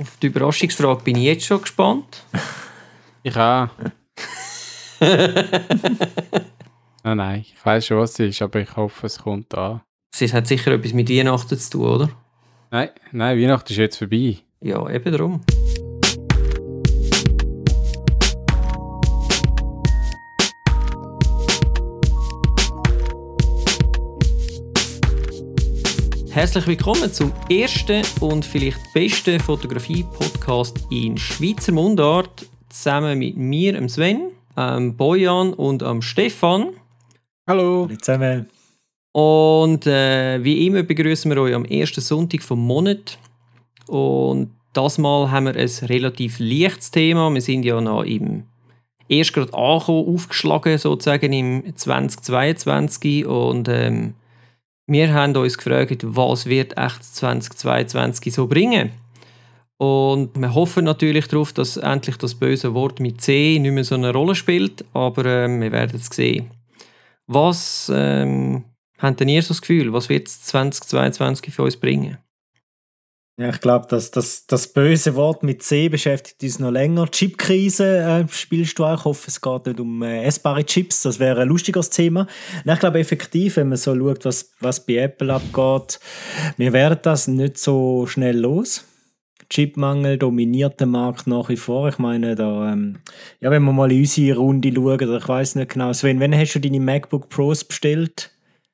Auf die Überraschungsfrage bin ich jetzt schon gespannt. Ich auch. nein, nein, ich weiß schon, was es ist, aber ich hoffe, es kommt an. Es hat sicher etwas mit Weihnachten zu tun, oder? Nein, nein, Weihnachten ist jetzt vorbei. Ja, eben darum. Herzlich willkommen zum ersten und vielleicht besten Fotografie-Podcast in Schweizer Mundart. Zusammen mit mir, dem Sven, dem Bojan und dem Stefan. Hallo. Hallo zusammen. Und äh, wie immer begrüßen wir euch am ersten Sonntag vom Monat. Und das Mal haben wir ein relativ leichtes Thema. Wir sind ja noch im erst gerade angekommen, aufgeschlagen sozusagen im 2022 und ähm, wir haben uns gefragt, was wird echt 2022 so bringen. Und wir hoffen natürlich darauf, dass endlich das böse Wort mit C nicht mehr so eine Rolle spielt, aber ähm, wir werden es sehen. Was ähm, habt ihr so das Gefühl, was wird 2022 für uns bringen? Ja, ich glaube, dass das, das böse Wort mit C beschäftigt uns noch länger. Chipkrise äh, spielst du auch. Ich hoffe, es geht nicht um äh, essbare Chips. Das wäre ein lustiges Thema. Und ich glaube effektiv, wenn man so schaut, was, was bei Apple abgeht, wir werden das nicht so schnell los. Chipmangel dominiert den Markt nach wie vor. Ich meine, da, ähm, ja, wenn wir mal in unsere Runde schauen, ich weiß nicht genau, Sven, wenn hast du deine MacBook Pros bestellt?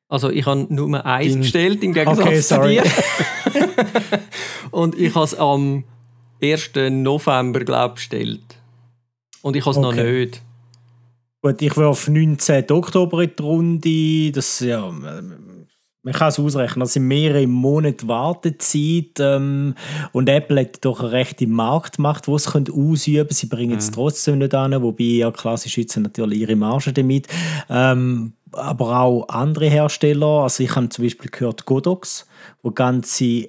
Also ich habe nur eins In... bestellt, im Gegensatz okay, zu dir. Und ich habe es am 1. November, glaube bestellt. Und ich habe es okay. noch nicht. Gut, ich werfe 19. Oktober in die Runde. Das, ja, man kann es ausrechnen. Das sind mehrere Monate Wartezeit. Ähm, und Apple hat doch eine rechte Marktmacht, die sie ausüben können. Sie bringen es mhm. trotzdem nicht an, wobei ja klassisch schützen natürlich ihre Marge damit. Ähm, aber auch andere Hersteller. Also ich habe zum Beispiel gehört Godox, wo ganze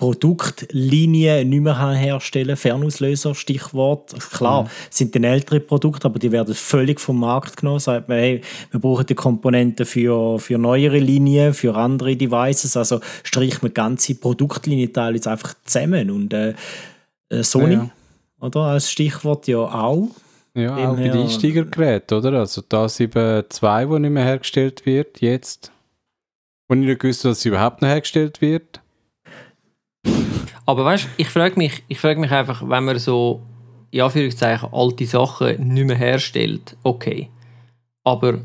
Produktlinien nicht mehr herstellen Fernauslöser, Stichwort. Klar, mhm. sind dann ältere Produkte, aber die werden völlig vom Markt genommen. Sagt man, hey, wir brauchen die Komponenten für, für neuere Linien, für andere Devices. Also streicht man ganze Produktlinien teilweise einfach zusammen. Und äh, äh Sony, ja, ja. oder als Stichwort ja auch. Ja, auch bei den Einsteigergeräten, oder? Also da eben zwei, wo nicht mehr hergestellt wird, jetzt. Und ich nicht gewusst, dass es überhaupt noch hergestellt wird. Aber weißt du, ich frage mich, ich frage mich einfach, wenn man so, in Anführungszeichen, alte Sachen nicht mehr herstellt, okay. Aber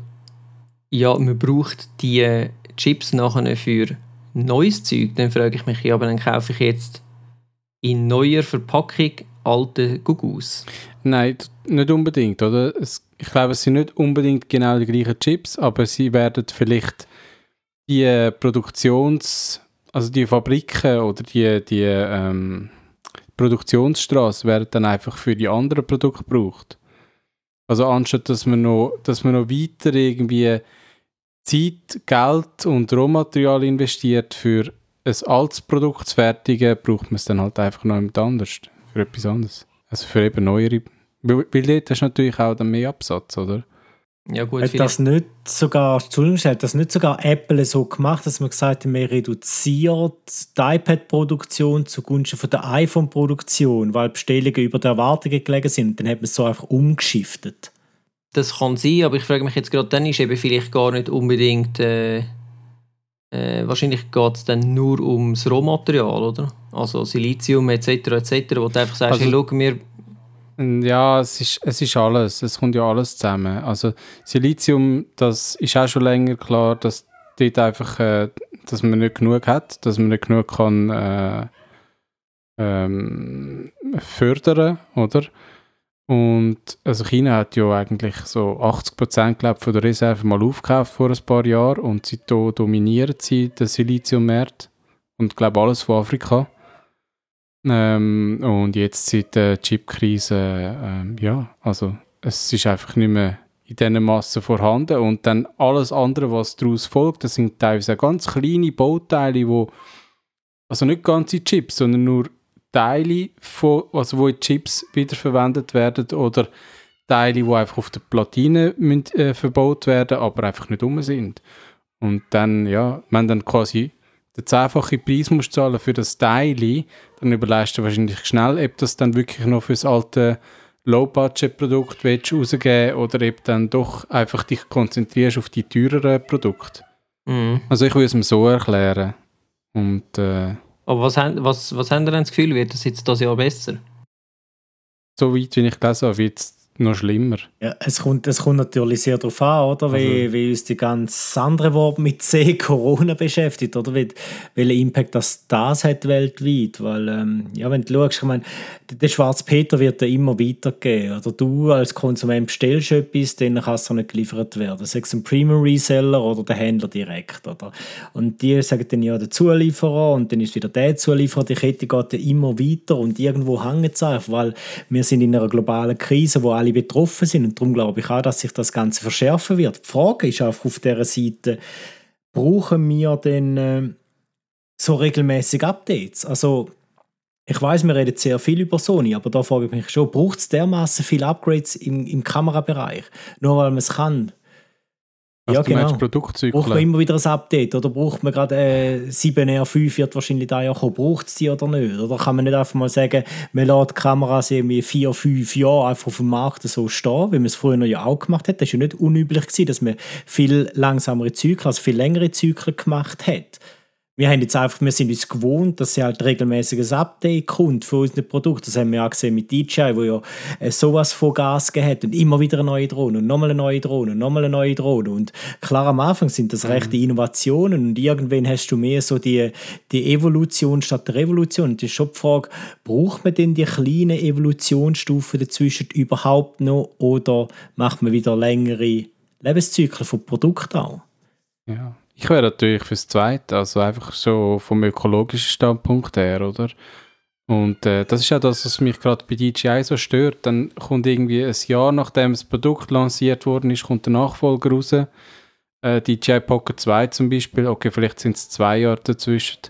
ja, man braucht die Chips nachher für neues Zeug, dann frage ich mich, ja, aber dann kaufe ich jetzt in neuer Verpackung alte Gugus. Nein, nicht unbedingt, oder? Ich glaube, es sind nicht unbedingt genau die gleichen Chips, aber sie werden vielleicht die Produktions- also die Fabriken oder die, die ähm, Produktionsstraße werden dann einfach für die anderen Produkte gebraucht. Also anstatt dass man noch, dass man noch weiter irgendwie Zeit, Geld und Rohmaterial investiert für ein altes Produkt zu fertigen, braucht man es dann halt einfach noch jemand anders, für etwas anderes. Also für eben neuere, weil, weil dort hast du natürlich auch dann mehr Absatz, oder? Ja, gut, hat das nicht sogar, Entschuldigung, hat das nicht sogar Apple so gemacht, dass man gesagt hat, man reduziert die iPad-Produktion zugunsten von der iPhone-Produktion, weil Bestellungen über der Erwartungen gelegen sind. Dann hat man es so einfach umgeschiftet. Das kann sein, aber ich frage mich jetzt gerade, dann ist eben vielleicht gar nicht unbedingt. Äh, äh, wahrscheinlich geht es dann nur ums Rohmaterial, oder? Also Silizium etc. etc. wo du einfach sagst, also, hey, schau, wir ja, es ist, es ist alles. Es kommt ja alles zusammen. Also Silizium, das ist auch schon länger klar, dass dort einfach, äh, dass man nicht genug hat, dass man nicht genug kann äh, ähm, fördern, oder? Und also China hat ja eigentlich so 80 Prozent von der Reserve mal aufgekauft vor ein paar Jahren und seitdem dominieren sie den Siliziummarkt und glaube alles von Afrika. Ähm, und jetzt seit der Chipkrise, ähm, ja, also es ist einfach nicht mehr in dieser Masse vorhanden. Und dann alles andere, was daraus folgt, das sind teilweise ganz kleine Bauteile, wo also nicht ganze Chips, sondern nur Teile, von, also wo in Chips wiederverwendet werden oder Teile, die einfach auf der Platine müssen, äh, verbaut werden, aber einfach nicht um sind. Und dann, ja, wenn dann quasi den zehnfachen Preis musst zahlen für das Teil, dann überlegst du wahrscheinlich schnell, ob das dann wirklich noch für das alte Low-Budget-Produkt rausgeben oder ob dann doch einfach dich konzentrierst auf die teureren Produkte. Mhm. Also ich würde es mir so erklären. Und, äh, Aber was, was, was haben Sie denn das Gefühl, wird das jetzt das Jahr besser? So weit, wie ich gelesen habe, wird es noch schlimmer. Ja, es kommt, es kommt natürlich sehr darauf an, oder? Wie, also. wie uns die ganz andere Wort mit C, Corona beschäftigt, oder? Wie, welchen Impact das, das hat weltweit. Weil, ähm, ja, wenn du schaust, ich meine, der Schwarz Peter wird ja immer weitergehen. Oder du als Konsument bestellst etwas, dann kann es nicht geliefert werden. Sei es ein Premium Reseller oder der Händler direkt, oder? Und die sagen dann ja der Zulieferer und dann ist wieder der Zulieferer. Die Kette geht ja immer weiter und irgendwo hängt es einfach, weil wir sind in einer globalen Krise, wo alle betroffen sind und darum glaube ich auch, dass sich das Ganze verschärfen wird. Die Frage ist einfach auf dieser Seite, brauchen wir denn äh, so regelmäßig Updates? Also ich weiß, wir reden sehr viel über Sony, aber da frage ich mich schon, braucht es dermaßen viele Upgrades im, im Kamerabereich? Nur weil man es kann? Also ja, genau. Produktzyklen. Braucht man immer wieder ein Update oder braucht man gerade äh, 7R5 wird wahrscheinlich da ja kommen. Braucht es die oder nicht? Oder kann man nicht einfach mal sagen, man lässt die Kameras irgendwie vier, fünf Jahre einfach auf dem Markt so stehen, wie man es früher ja auch gemacht hat. Das war ja nicht unüblich, gewesen, dass man viel langsamere Zyklen, also viel längere Zyklen gemacht hat wir haben jetzt einfach, wir sind uns gewohnt, dass es halt regelmäßiges Update kommt für unsere Produkte. Das haben wir auch gesehen mit DJI, wo ja äh, sowas von Gas gehabt und immer wieder eine neue Drohne und nochmal eine neue Drohne und nochmal eine neue Drohne. Und klar, am Anfang sind das mhm. rechte Innovationen und irgendwann hast du mehr so die, die Evolution statt der Revolution. Und das ist schon die Frage, braucht man denn die kleinen Evolutionsstufen dazwischen überhaupt noch oder macht man wieder längere Lebenszyklen von Produkten auch? Ja. Ich wäre natürlich fürs Zweite, also einfach so vom ökologischen Standpunkt her, oder? Und äh, das ist ja das, was mich gerade bei DJI so stört. Dann kommt irgendwie ein Jahr nachdem das Produkt lanciert worden ist, kommt der Nachfolger raus. Äh, DJI Pocket 2 zum Beispiel, okay, vielleicht sind es zwei Jahre dazwischen.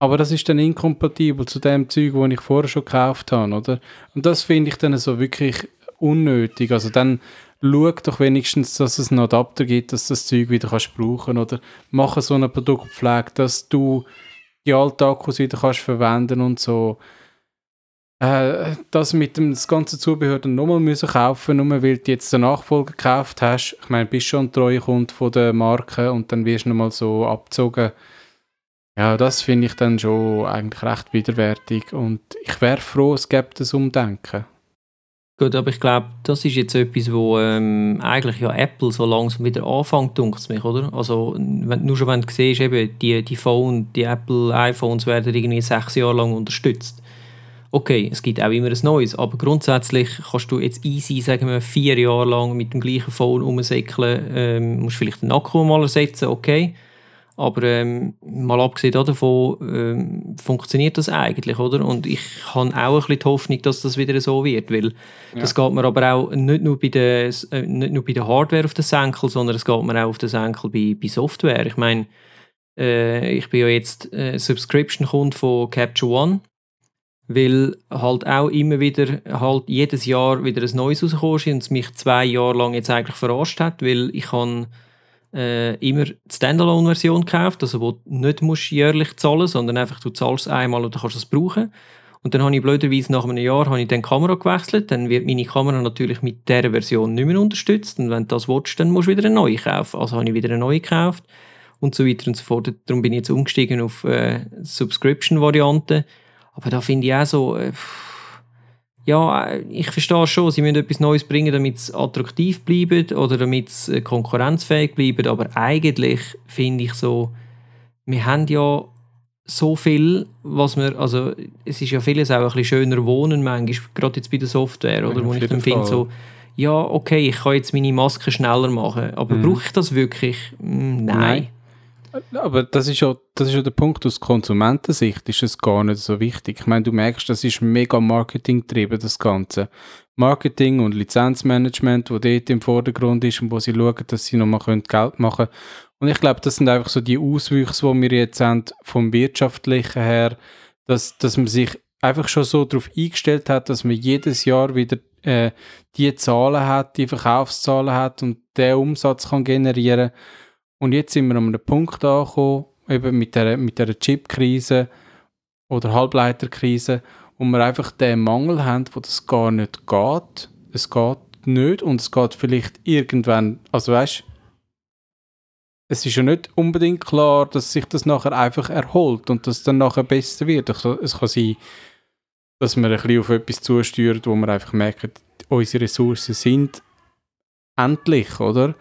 Aber das ist dann inkompatibel zu dem Zeug, das ich vorher schon gekauft habe, oder? Und das finde ich dann so wirklich unnötig. Also dann schau doch wenigstens, dass es einen Adapter gibt, dass du das Zeug wieder kannst brauchen oder mache so eine Produktpflege, dass du die alten Akkus wieder kannst verwenden und so. Äh, das mit dem das ganze Zubehör dann nochmal müssen kaufen, nur weil du jetzt den Nachfolger gekauft hast. Ich meine, bist schon ein treuer Kunde von der Marke und dann wirst du nochmal so abgezogen. Ja, das finde ich dann schon eigentlich recht widerwärtig und ich wäre froh, es gäbe das Umdenken. Gut, aber ich glaube, das ist jetzt etwas, wo ähm, eigentlich ja Apple so langsam wieder anfängt, denkt mich, oder? Also, wenn, nur schon wenn du siehst, eben, die, die Phone, die Apple iPhones werden irgendwie sechs Jahre lang unterstützt. Okay, es gibt auch immer ein neues, aber grundsätzlich kannst du jetzt easy, sagen wir, vier Jahre lang mit dem gleichen Phone rumsäckeln, ähm, musst vielleicht den Akku mal ersetzen, okay. Aber ähm, mal abgesehen davon ähm, funktioniert das eigentlich, oder? Und ich habe auch ein bisschen die Hoffnung, dass das wieder so wird, weil ja. das geht mir aber auch nicht nur bei der, äh, nicht nur bei der Hardware auf den Senkel, sondern es geht mir auch auf den Senkel bei, bei Software. Ich meine, äh, ich bin ja jetzt äh, Subscription-Kunde von Capture One, weil halt auch immer wieder halt jedes Jahr wieder ein neues rausgekommen ist und es mich zwei Jahre lang jetzt eigentlich verarscht hat, weil ich habe äh, immer die Standalone-Version gekauft, also wo du nicht musst jährlich zahlen sondern einfach du zahlst einmal und dann kannst du es brauchen. Und dann habe ich blöderweise nach einem Jahr habe ich dann die Kamera gewechselt, dann wird meine Kamera natürlich mit dieser Version nicht mehr unterstützt und wenn du das willst, dann musst du wieder eine neue kaufen. Also habe ich wieder eine neue gekauft und so weiter und so fort. Darum bin ich jetzt umgestiegen auf äh, Subscription-Variante. Aber da finde ich auch so... Äh, ja, ich verstehe schon, sie müssen etwas Neues bringen, damit es attraktiv bleibt oder damit es äh, konkurrenzfähig bleibt, aber eigentlich finde ich so, wir haben ja so viel, was wir, also es ist ja vieles auch ein bisschen schöner wohnen manchmal, gerade jetzt bei der Software, oder, ja, wo ich dann finde so, ja, okay, ich kann jetzt meine Maske schneller machen, aber mhm. brauche ich das wirklich? Hm, nein. Nein. Aber das ist ja, das ist ja der Punkt, aus Konsumentensicht ist es gar nicht so wichtig. Ich meine, du merkst, das ist mega Marketing getrieben, das Ganze. Marketing und Lizenzmanagement, wo dort im Vordergrund ist und wo sie schauen, dass sie nochmal Geld machen können. Und ich glaube, das sind einfach so die Auswüchse, die wir jetzt haben, vom Wirtschaftlichen her, dass, dass man sich einfach schon so darauf eingestellt hat, dass man jedes Jahr wieder äh, die Zahlen hat, die Verkaufszahlen hat und den Umsatz kann generieren kann und jetzt sind wir an einem Punkt angekommen, eben mit der, mit der Chip-Krise oder Halbleiterkrise, wo wir einfach den Mangel haben, wo das gar nicht geht. Es geht nicht und es geht vielleicht irgendwann, also weißt es ist ja nicht unbedingt klar, dass sich das nachher einfach erholt und dass es dann nachher besser wird. Es kann sein, dass wir ein bisschen auf etwas zusteuern, wo wir einfach merken, unsere Ressourcen sind endlich, oder?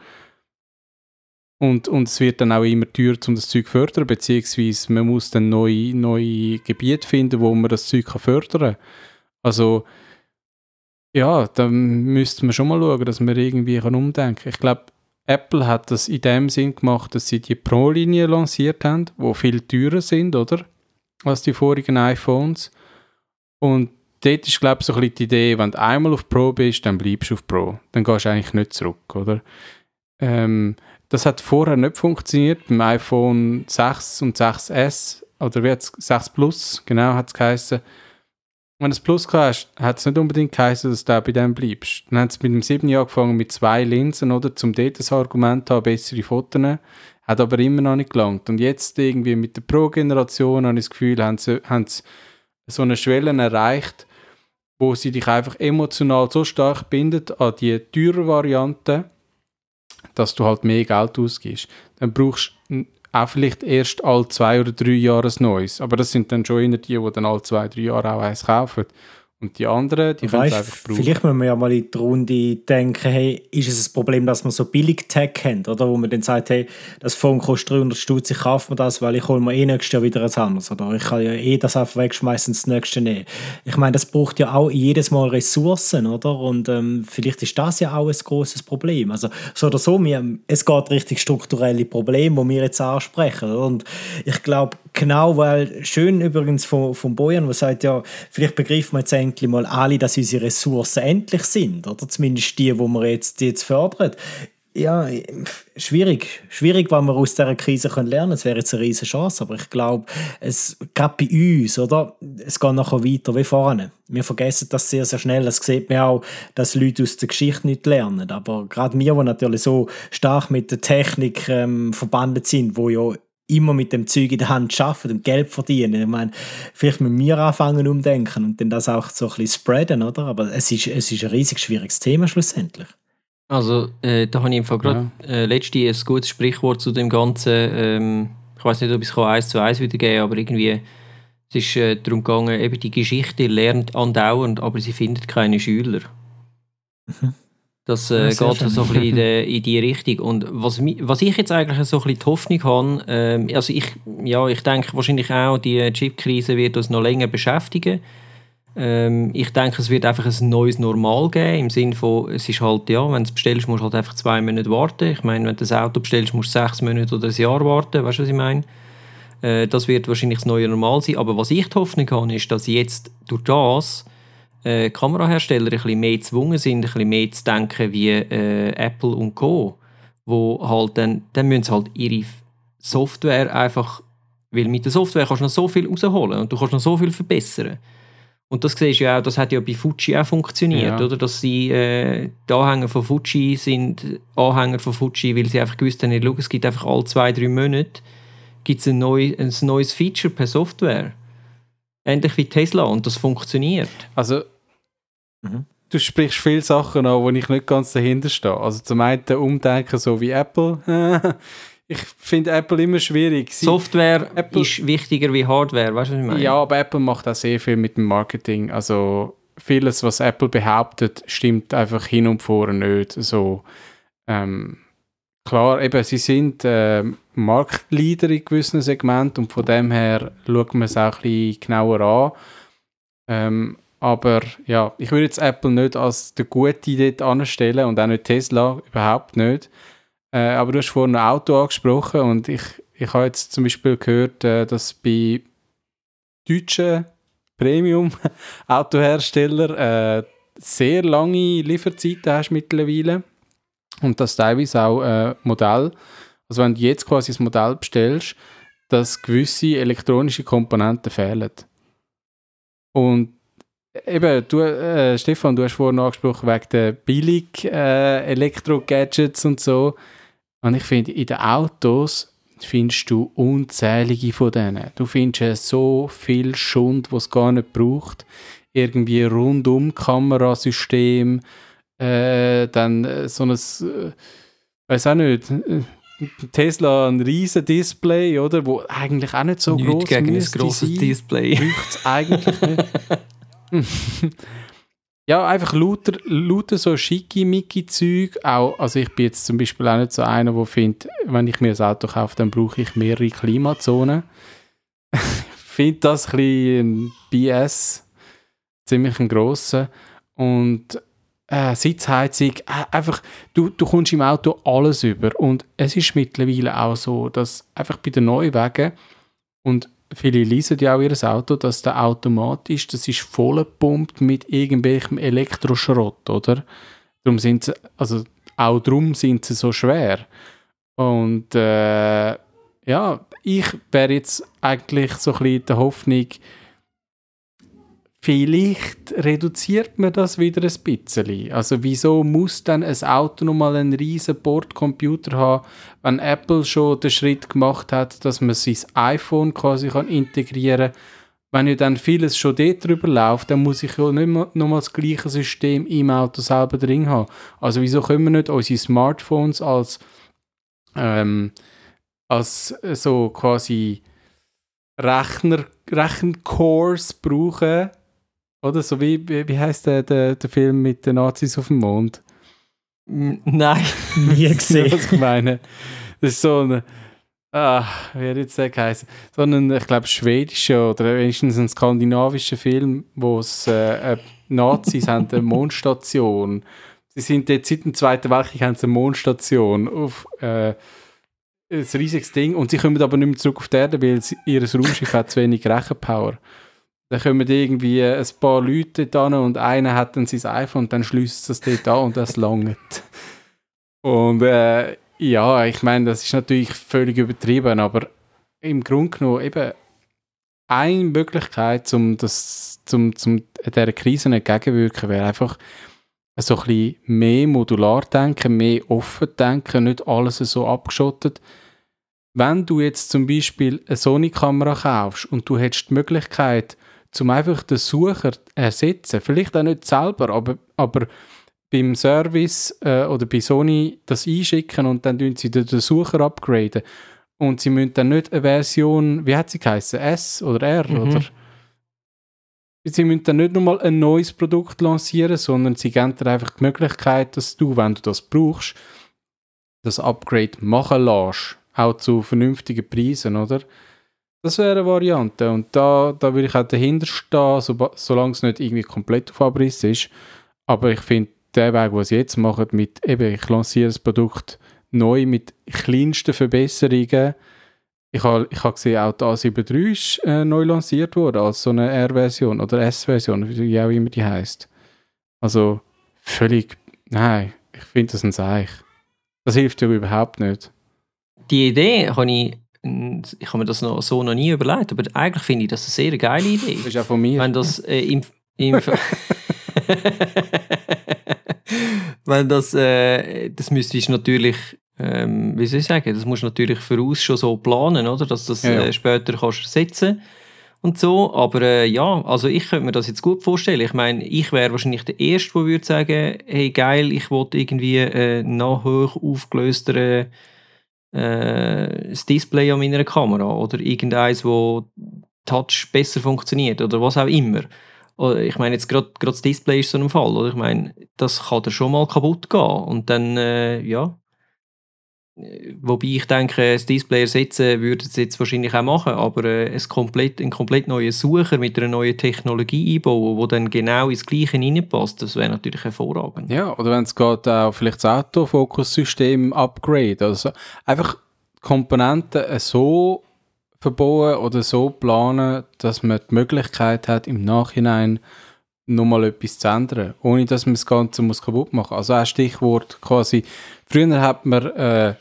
Und, und es wird dann auch immer teurer, um das Zeug zu fördern, beziehungsweise man muss dann neue, neue Gebiete finden, wo man das Zeug kann fördern kann. Also, ja, dann müsste man schon mal schauen, dass man irgendwie kann umdenken kann. Ich glaube, Apple hat das in dem Sinn gemacht, dass sie die Pro-Linie lanciert haben, wo viel teurer sind, oder? Als die vorigen iPhones. Und dort ist, glaube ich, so ein bisschen die Idee, wenn du einmal auf Pro bist, dann bleibst du auf Pro. Dann gehst du eigentlich nicht zurück, oder? Ähm, das hat vorher nicht funktioniert beim iPhone 6 und 6S oder wie 6 Plus, genau hat es geheißen. Wenn du das Plus hast, hat es nicht unbedingt geheißen, dass du bei dem bleibst. Dann haben sie mit dem 7 angefangen mit zwei Linsen, oder, zum dort das Argument zu haben, bessere Fotos hat aber immer noch nicht gelangt. Und jetzt irgendwie mit der Pro-Generation habe ich das Gefühl, haben sie, haben sie so eine Schwelle erreicht, wo sie dich einfach emotional so stark bindet an die teure Variante, dass du halt mehr Geld ausgibst. Dann brauchst du auch vielleicht erst alle zwei oder drei Jahre ein neues. Aber das sind dann schon eher die, die dann alle zwei, drei Jahre auch eins kaufen. Und die anderen, die können es einfach brauchen. Vielleicht müssen wir ja mal in die Runde denken, hey, ist es ein Problem, dass wir so billig Tech haben, oder? Wo man dann sagt, hey, das Phone kostet 300 Stutz, ich kaufe mir das, weil ich hole mir eh nächstes Jahr wieder ein anderes, oder? Ich kann ja eh das einfach wegschmeißen und das nächste nehmen. Ich meine, das braucht ja auch jedes Mal Ressourcen, oder? Und ähm, vielleicht ist das ja auch ein großes Problem. Also, so oder so, wir, es geht richtig strukturelle Probleme, die wir jetzt ansprechen, oder? Und ich glaube, genau, weil, schön übrigens von, von Bojan, der sagt, ja, vielleicht begreifen wir jetzt endlich mal alle, dass unsere Ressourcen endlich sind, oder zumindest die, wo wir jetzt, jetzt fördern. Ja, schwierig. Schwierig, weil wir aus dieser Krise lernen können. Es wäre jetzt eine riesige Chance, aber ich glaube, es gerade bei uns, oder? Es geht nachher weiter wie vorne. Wir vergessen das sehr, sehr schnell. Das sieht man auch, dass Leute aus der Geschichte nicht lernen. Aber gerade wir, die natürlich so stark mit der Technik ähm, verbandet sind, wo ja immer mit dem Zeug in der Hand arbeiten und Geld verdienen. Ich meine, vielleicht müssen wir anfangen umdenken und dann das auch so ein bisschen spreaden, oder? Aber es ist, es ist ein riesig schwieriges Thema schlussendlich. Also, äh, da habe ich einfach gerade ja. äh, letztens ein gutes Sprichwort zu dem Ganzen. Ähm, ich weiß nicht, ob ich es eins zu eins wiedergeben aber irgendwie es ist äh, darum gegangen, eben die Geschichte lernt andauernd, aber sie findet keine Schüler. Mhm. Das äh, ja, geht so ein bisschen in die, in die Richtung. Und was, was ich jetzt eigentlich so ein bisschen die Hoffnung habe, ähm, also ich, ja, ich denke wahrscheinlich auch, die Chip-Krise wird uns noch länger beschäftigen. Ähm, ich denke, es wird einfach ein neues Normal geben, im Sinne von, es ist halt, ja, wenn du es bestellst, musst du halt einfach zwei Monate warten. Ich meine, wenn du das Auto bestellst, musst du sechs Monate oder ein Jahr warten, weißt du, was ich meine? Äh, das wird wahrscheinlich das neue Normal sein. Aber was ich die Hoffnung habe, ist, dass jetzt durch das äh, Kamerahersteller ein bisschen mehr gezwungen sind, ein bisschen mehr zu denken wie äh, Apple und Co. Wo halt dann, dann müssen sie halt ihre Software einfach, weil mit der Software kannst du noch so viel rausholen und du kannst noch so viel verbessern. Und das siehst du ja auch, das hat ja bei Fuji auch funktioniert, ja. oder? Dass sie, äh, die Anhänger von Fuji sind Anhänger von Fuji, weil sie einfach gewusst haben, es gibt einfach alle zwei, drei Monate gibt's ein, neu, ein neues Feature per Software ähnlich wie Tesla und das funktioniert. Also, mhm. du sprichst viele Sachen an, wo ich nicht ganz dahinter stehe. Also zum einen Umdenken so wie Apple. ich finde Apple immer schwierig. Sie, Software Apple, ist wichtiger wie Hardware, weißt du, was ich meine? Ja, aber Apple macht auch sehr viel mit dem Marketing. Also vieles, was Apple behauptet, stimmt einfach hin und vor nicht. So, ähm, klar, eben, sie sind äh, Marktleader in gewissen Segmenten und von dem her schaut man es auch ein bisschen genauer an. Ähm, aber ja, ich würde jetzt Apple nicht als der gute dort anstellen und auch nicht Tesla, überhaupt nicht. Äh, aber du hast vorhin ein Auto angesprochen und ich, ich habe jetzt zum Beispiel gehört, äh, dass bei deutschen Premium-Autoherstellern äh, sehr lange Lieferzeiten hast mittlerweile und das teilweise auch äh, Modell, also wenn du jetzt quasi das Modell bestellst, dass gewisse elektronische Komponenten fehlen. Und eben, du, äh, Stefan, du hast vorhin angesprochen wegen der billig äh, und so. Und ich finde, in den Autos findest du unzählige von denen. Du findest so viel Schund, was es gar nicht braucht. Irgendwie rundum Kamerasystem, äh, dann äh, so ein, äh, weiß auch nicht, äh, Tesla ein riesen Display, oder, wo eigentlich auch nicht so Nicht groß gegen ein grosses sein. Display. Braucht es eigentlich nicht. ja, einfach lauter, lauter so schicke Mickey Zeug. Auch, also ich bin jetzt zum Beispiel auch nicht so einer, der findet, wenn ich mir ein Auto kaufe, dann brauche ich mehrere Klimazonen. ich finde das ein bisschen ein BS. Ziemlich ein grosser. Und äh, Sitzheizung, äh, einfach, du, du kommst im Auto alles über. Und es ist mittlerweile auch so, dass einfach bei den Neuwagen und viele leasen ja auch ihr Auto, dass der automatisch, das ist vollgepumpt mit irgendwelchem Elektroschrott, oder? Darum sind sie, also auch darum sind sie so schwer. Und äh, ja, ich wäre jetzt eigentlich so ein bisschen der Hoffnung, vielleicht reduziert man das wieder ein bisschen. Also wieso muss dann ein Auto nochmal einen riesen Bordcomputer haben, wenn Apple schon den Schritt gemacht hat, dass man sein iPhone quasi kann integrieren kann. Wenn ja dann vieles schon dort drüber läuft, dann muss ich ja nicht mehr nochmal das gleiche System im Auto selber drin haben. Also wieso können wir nicht unsere Smartphones als, ähm, als so quasi Rechner, Rechencores brauchen, oder so wie, wie, wie heißt der, der, der Film mit den Nazis auf dem Mond? Nein. Nie gesehen. was ich meine? Das ist so ein, ah, wie hat jetzt der geheißen? So ein, ich glaube, schwedischer oder wenigstens ein skandinavischer Film, wo es äh, äh, Nazis haben eine Mondstation. Sie sind jetzt seit dem Zweiten Weltkrieg haben sie eine Mondstation auf äh, ein riesiges Ding und sie kommen aber nicht mehr zurück auf die Erde, weil sie, ihr Raumschiff hat zu wenig Rechenpower. Dann kommen irgendwie ein paar Leute dort und einer hat dann sein iPhone und dann schließt es dort an und das langt. Und äh, ja, ich meine, das ist natürlich völlig übertrieben, aber im Grunde genommen eben eine Möglichkeit, um das, zum, zum dieser Krise entgegenwirken, wäre einfach so ein bisschen mehr modular denken, mehr offen denken, nicht alles so abgeschottet. Wenn du jetzt zum Beispiel eine Sony-Kamera kaufst und du hättest die Möglichkeit, zum einfach den Sucher ersetzen, vielleicht auch nicht selber, aber, aber beim Service äh, oder bei Sony das einschicken und dann tun sie den den Sucher upgraden. Und sie müssen dann nicht eine Version, wie hat sie geheißen, S oder R, Mhm. oder? Sie müssen dann nicht nochmal ein neues Produkt lancieren, sondern sie geben dir einfach die Möglichkeit, dass du, wenn du das brauchst, das Upgrade machen lässt. Auch zu vernünftigen Preisen, oder? Das wäre eine Variante. Und da, da würde ich auch dahinter stehen, so, solange es nicht irgendwie komplett auf Abriss ist. Aber ich finde, der Weg, den sie jetzt machen, mit eben, ich lanciere das Produkt neu mit kleinsten Verbesserungen. Ich habe ich ha gesehen, auch die A73 ist äh, neu lanciert worden, als so eine R-Version oder S-Version, wie auch immer die heißt. Also völlig, nein, ich finde das ein Seich. Das hilft ja überhaupt nicht. Die Idee habe ich, ich habe mir das noch, so noch nie überlegt, aber eigentlich finde ich das eine sehr geile Idee. Das ist auch von mir. Wenn das äh, im, im Wenn das, äh, das müsstest du natürlich, ähm, wie soll ich sagen, das musst du natürlich voraus schon so planen, oder? Dass du das Ja, ja. Äh, später kannst ersetzen und so. Aber äh, ja, also ich könnte mir das jetzt gut vorstellen. Ich meine, ich wäre wahrscheinlich der Erste, der würde sagen, hey geil, ich wollte irgendwie äh, noch hoch aufgelöstere äh, das Display an meiner Kamera oder irgendeins, wo Touch besser funktioniert oder was auch immer. Oder Ich meine, jetzt gerade gerade das Display ist so ein Fall, oder? Ich meine, das kann da schon mal kaputt gehen und dann, äh, ja. Wobei ich denke, das Display ersetzen würde es jetzt wahrscheinlich auch machen, aber äh, ein komplett, ein komplett neuer Sucher mit einer neuen Technologie einbauen, wo dann genau ins Gleiche reinpasst, das wäre natürlich hervorragend. Ja, oder wenn es geht, auch vielleicht das Autofokus-System upgrade. Also einfach Komponenten äh, so verbauen oder so planen, dass man die Möglichkeit hat, im Nachhinein nochmal etwas zu ändern, ohne dass man das Ganze muss kaputt machen muss. Also ein Stichwort quasi, früher hat man, äh,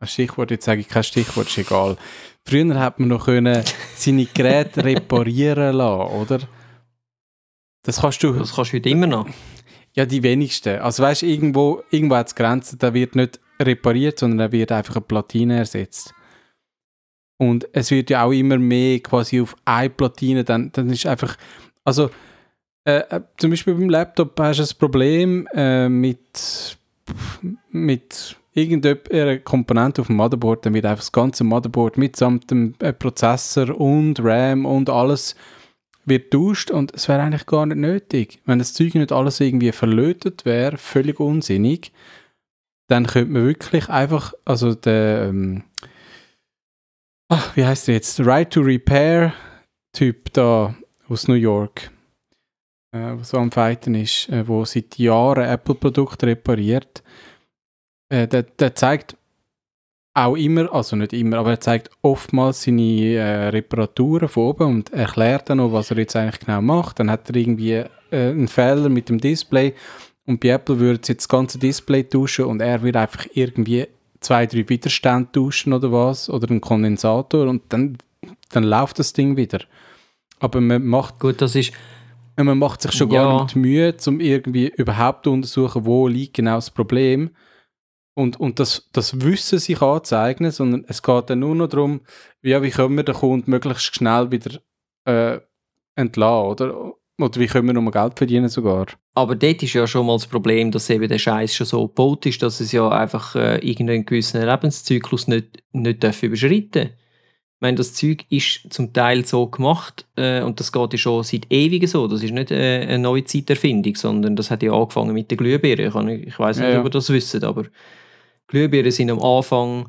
ein Stichwort, jetzt sage ich kein Stichwort, ist egal. Früher hat man noch können seine Geräte reparieren lassen, oder? Das kannst du Das kannst du heute immer noch. ja, die wenigsten. Also weißt, irgendwo, irgendwo hat es Grenzen, da wird nicht repariert, sondern da wird einfach eine Platine ersetzt. Und es wird ja auch immer mehr quasi auf eine Platine, dann, dann ist einfach, also äh, äh zum Beispiel beim Laptop hast du ein Problem äh, mit, mit irgendeiner Komponente auf dem Motherboard, wird einfach das ganze Motherboard mitsamt dem äh, Prozessor und RAM und alles wird tauscht und es wäre eigentlich gar nicht nötig. Wenn das Zeug nicht alles irgendwie verlötet wäre, völlig unsinnig, dann könnte man wirklich einfach, also der, ähm, ach, wie heißt der jetzt, Right to Repair Typ da aus New York, äh, was so am Fighten ist, äh, wo seit Jahren Apple-Produkte repariert, äh, der, der zeigt auch immer, also nicht immer, aber er zeigt oftmals seine äh, Reparaturen von oben und erklärt dann noch, was er jetzt eigentlich genau macht. Dann hat er irgendwie äh, einen Fehler mit dem Display und bei Apple würde jetzt das ganze Display tauschen und er würde einfach irgendwie zwei, drei Widerstände tauschen oder was oder einen Kondensator und dann, dann läuft das Ding wieder. Aber man macht... Gut, das ist... Man macht sich schon ja. gar nicht Mühe, um irgendwie überhaupt zu untersuchen, wo liegt genau das Problem liegt und, und das, das Wissen sich anzeigen, sondern es geht dann nur noch darum, wie, wie können wir den Kunden möglichst schnell wieder äh, entlassen, oder? Oder wie können wir noch Geld verdienen sogar? Aber dort ist ja schon mal das Problem, dass eben der Scheiß schon so gebaut ist, dass es ja einfach äh, irgendeinen gewissen Lebenszyklus nicht, nicht darf überschreiten ich meine, das Zeug ist zum Teil so gemacht äh, und das geht ja schon seit Ewigen so. Das ist nicht äh, eine neue Zeiterfindung, sondern das hat ja angefangen mit der Glühbirne. Ich, ich weiß nicht, ja, ja. ob ihr das wisst, aber Glühbirnen sind am Anfang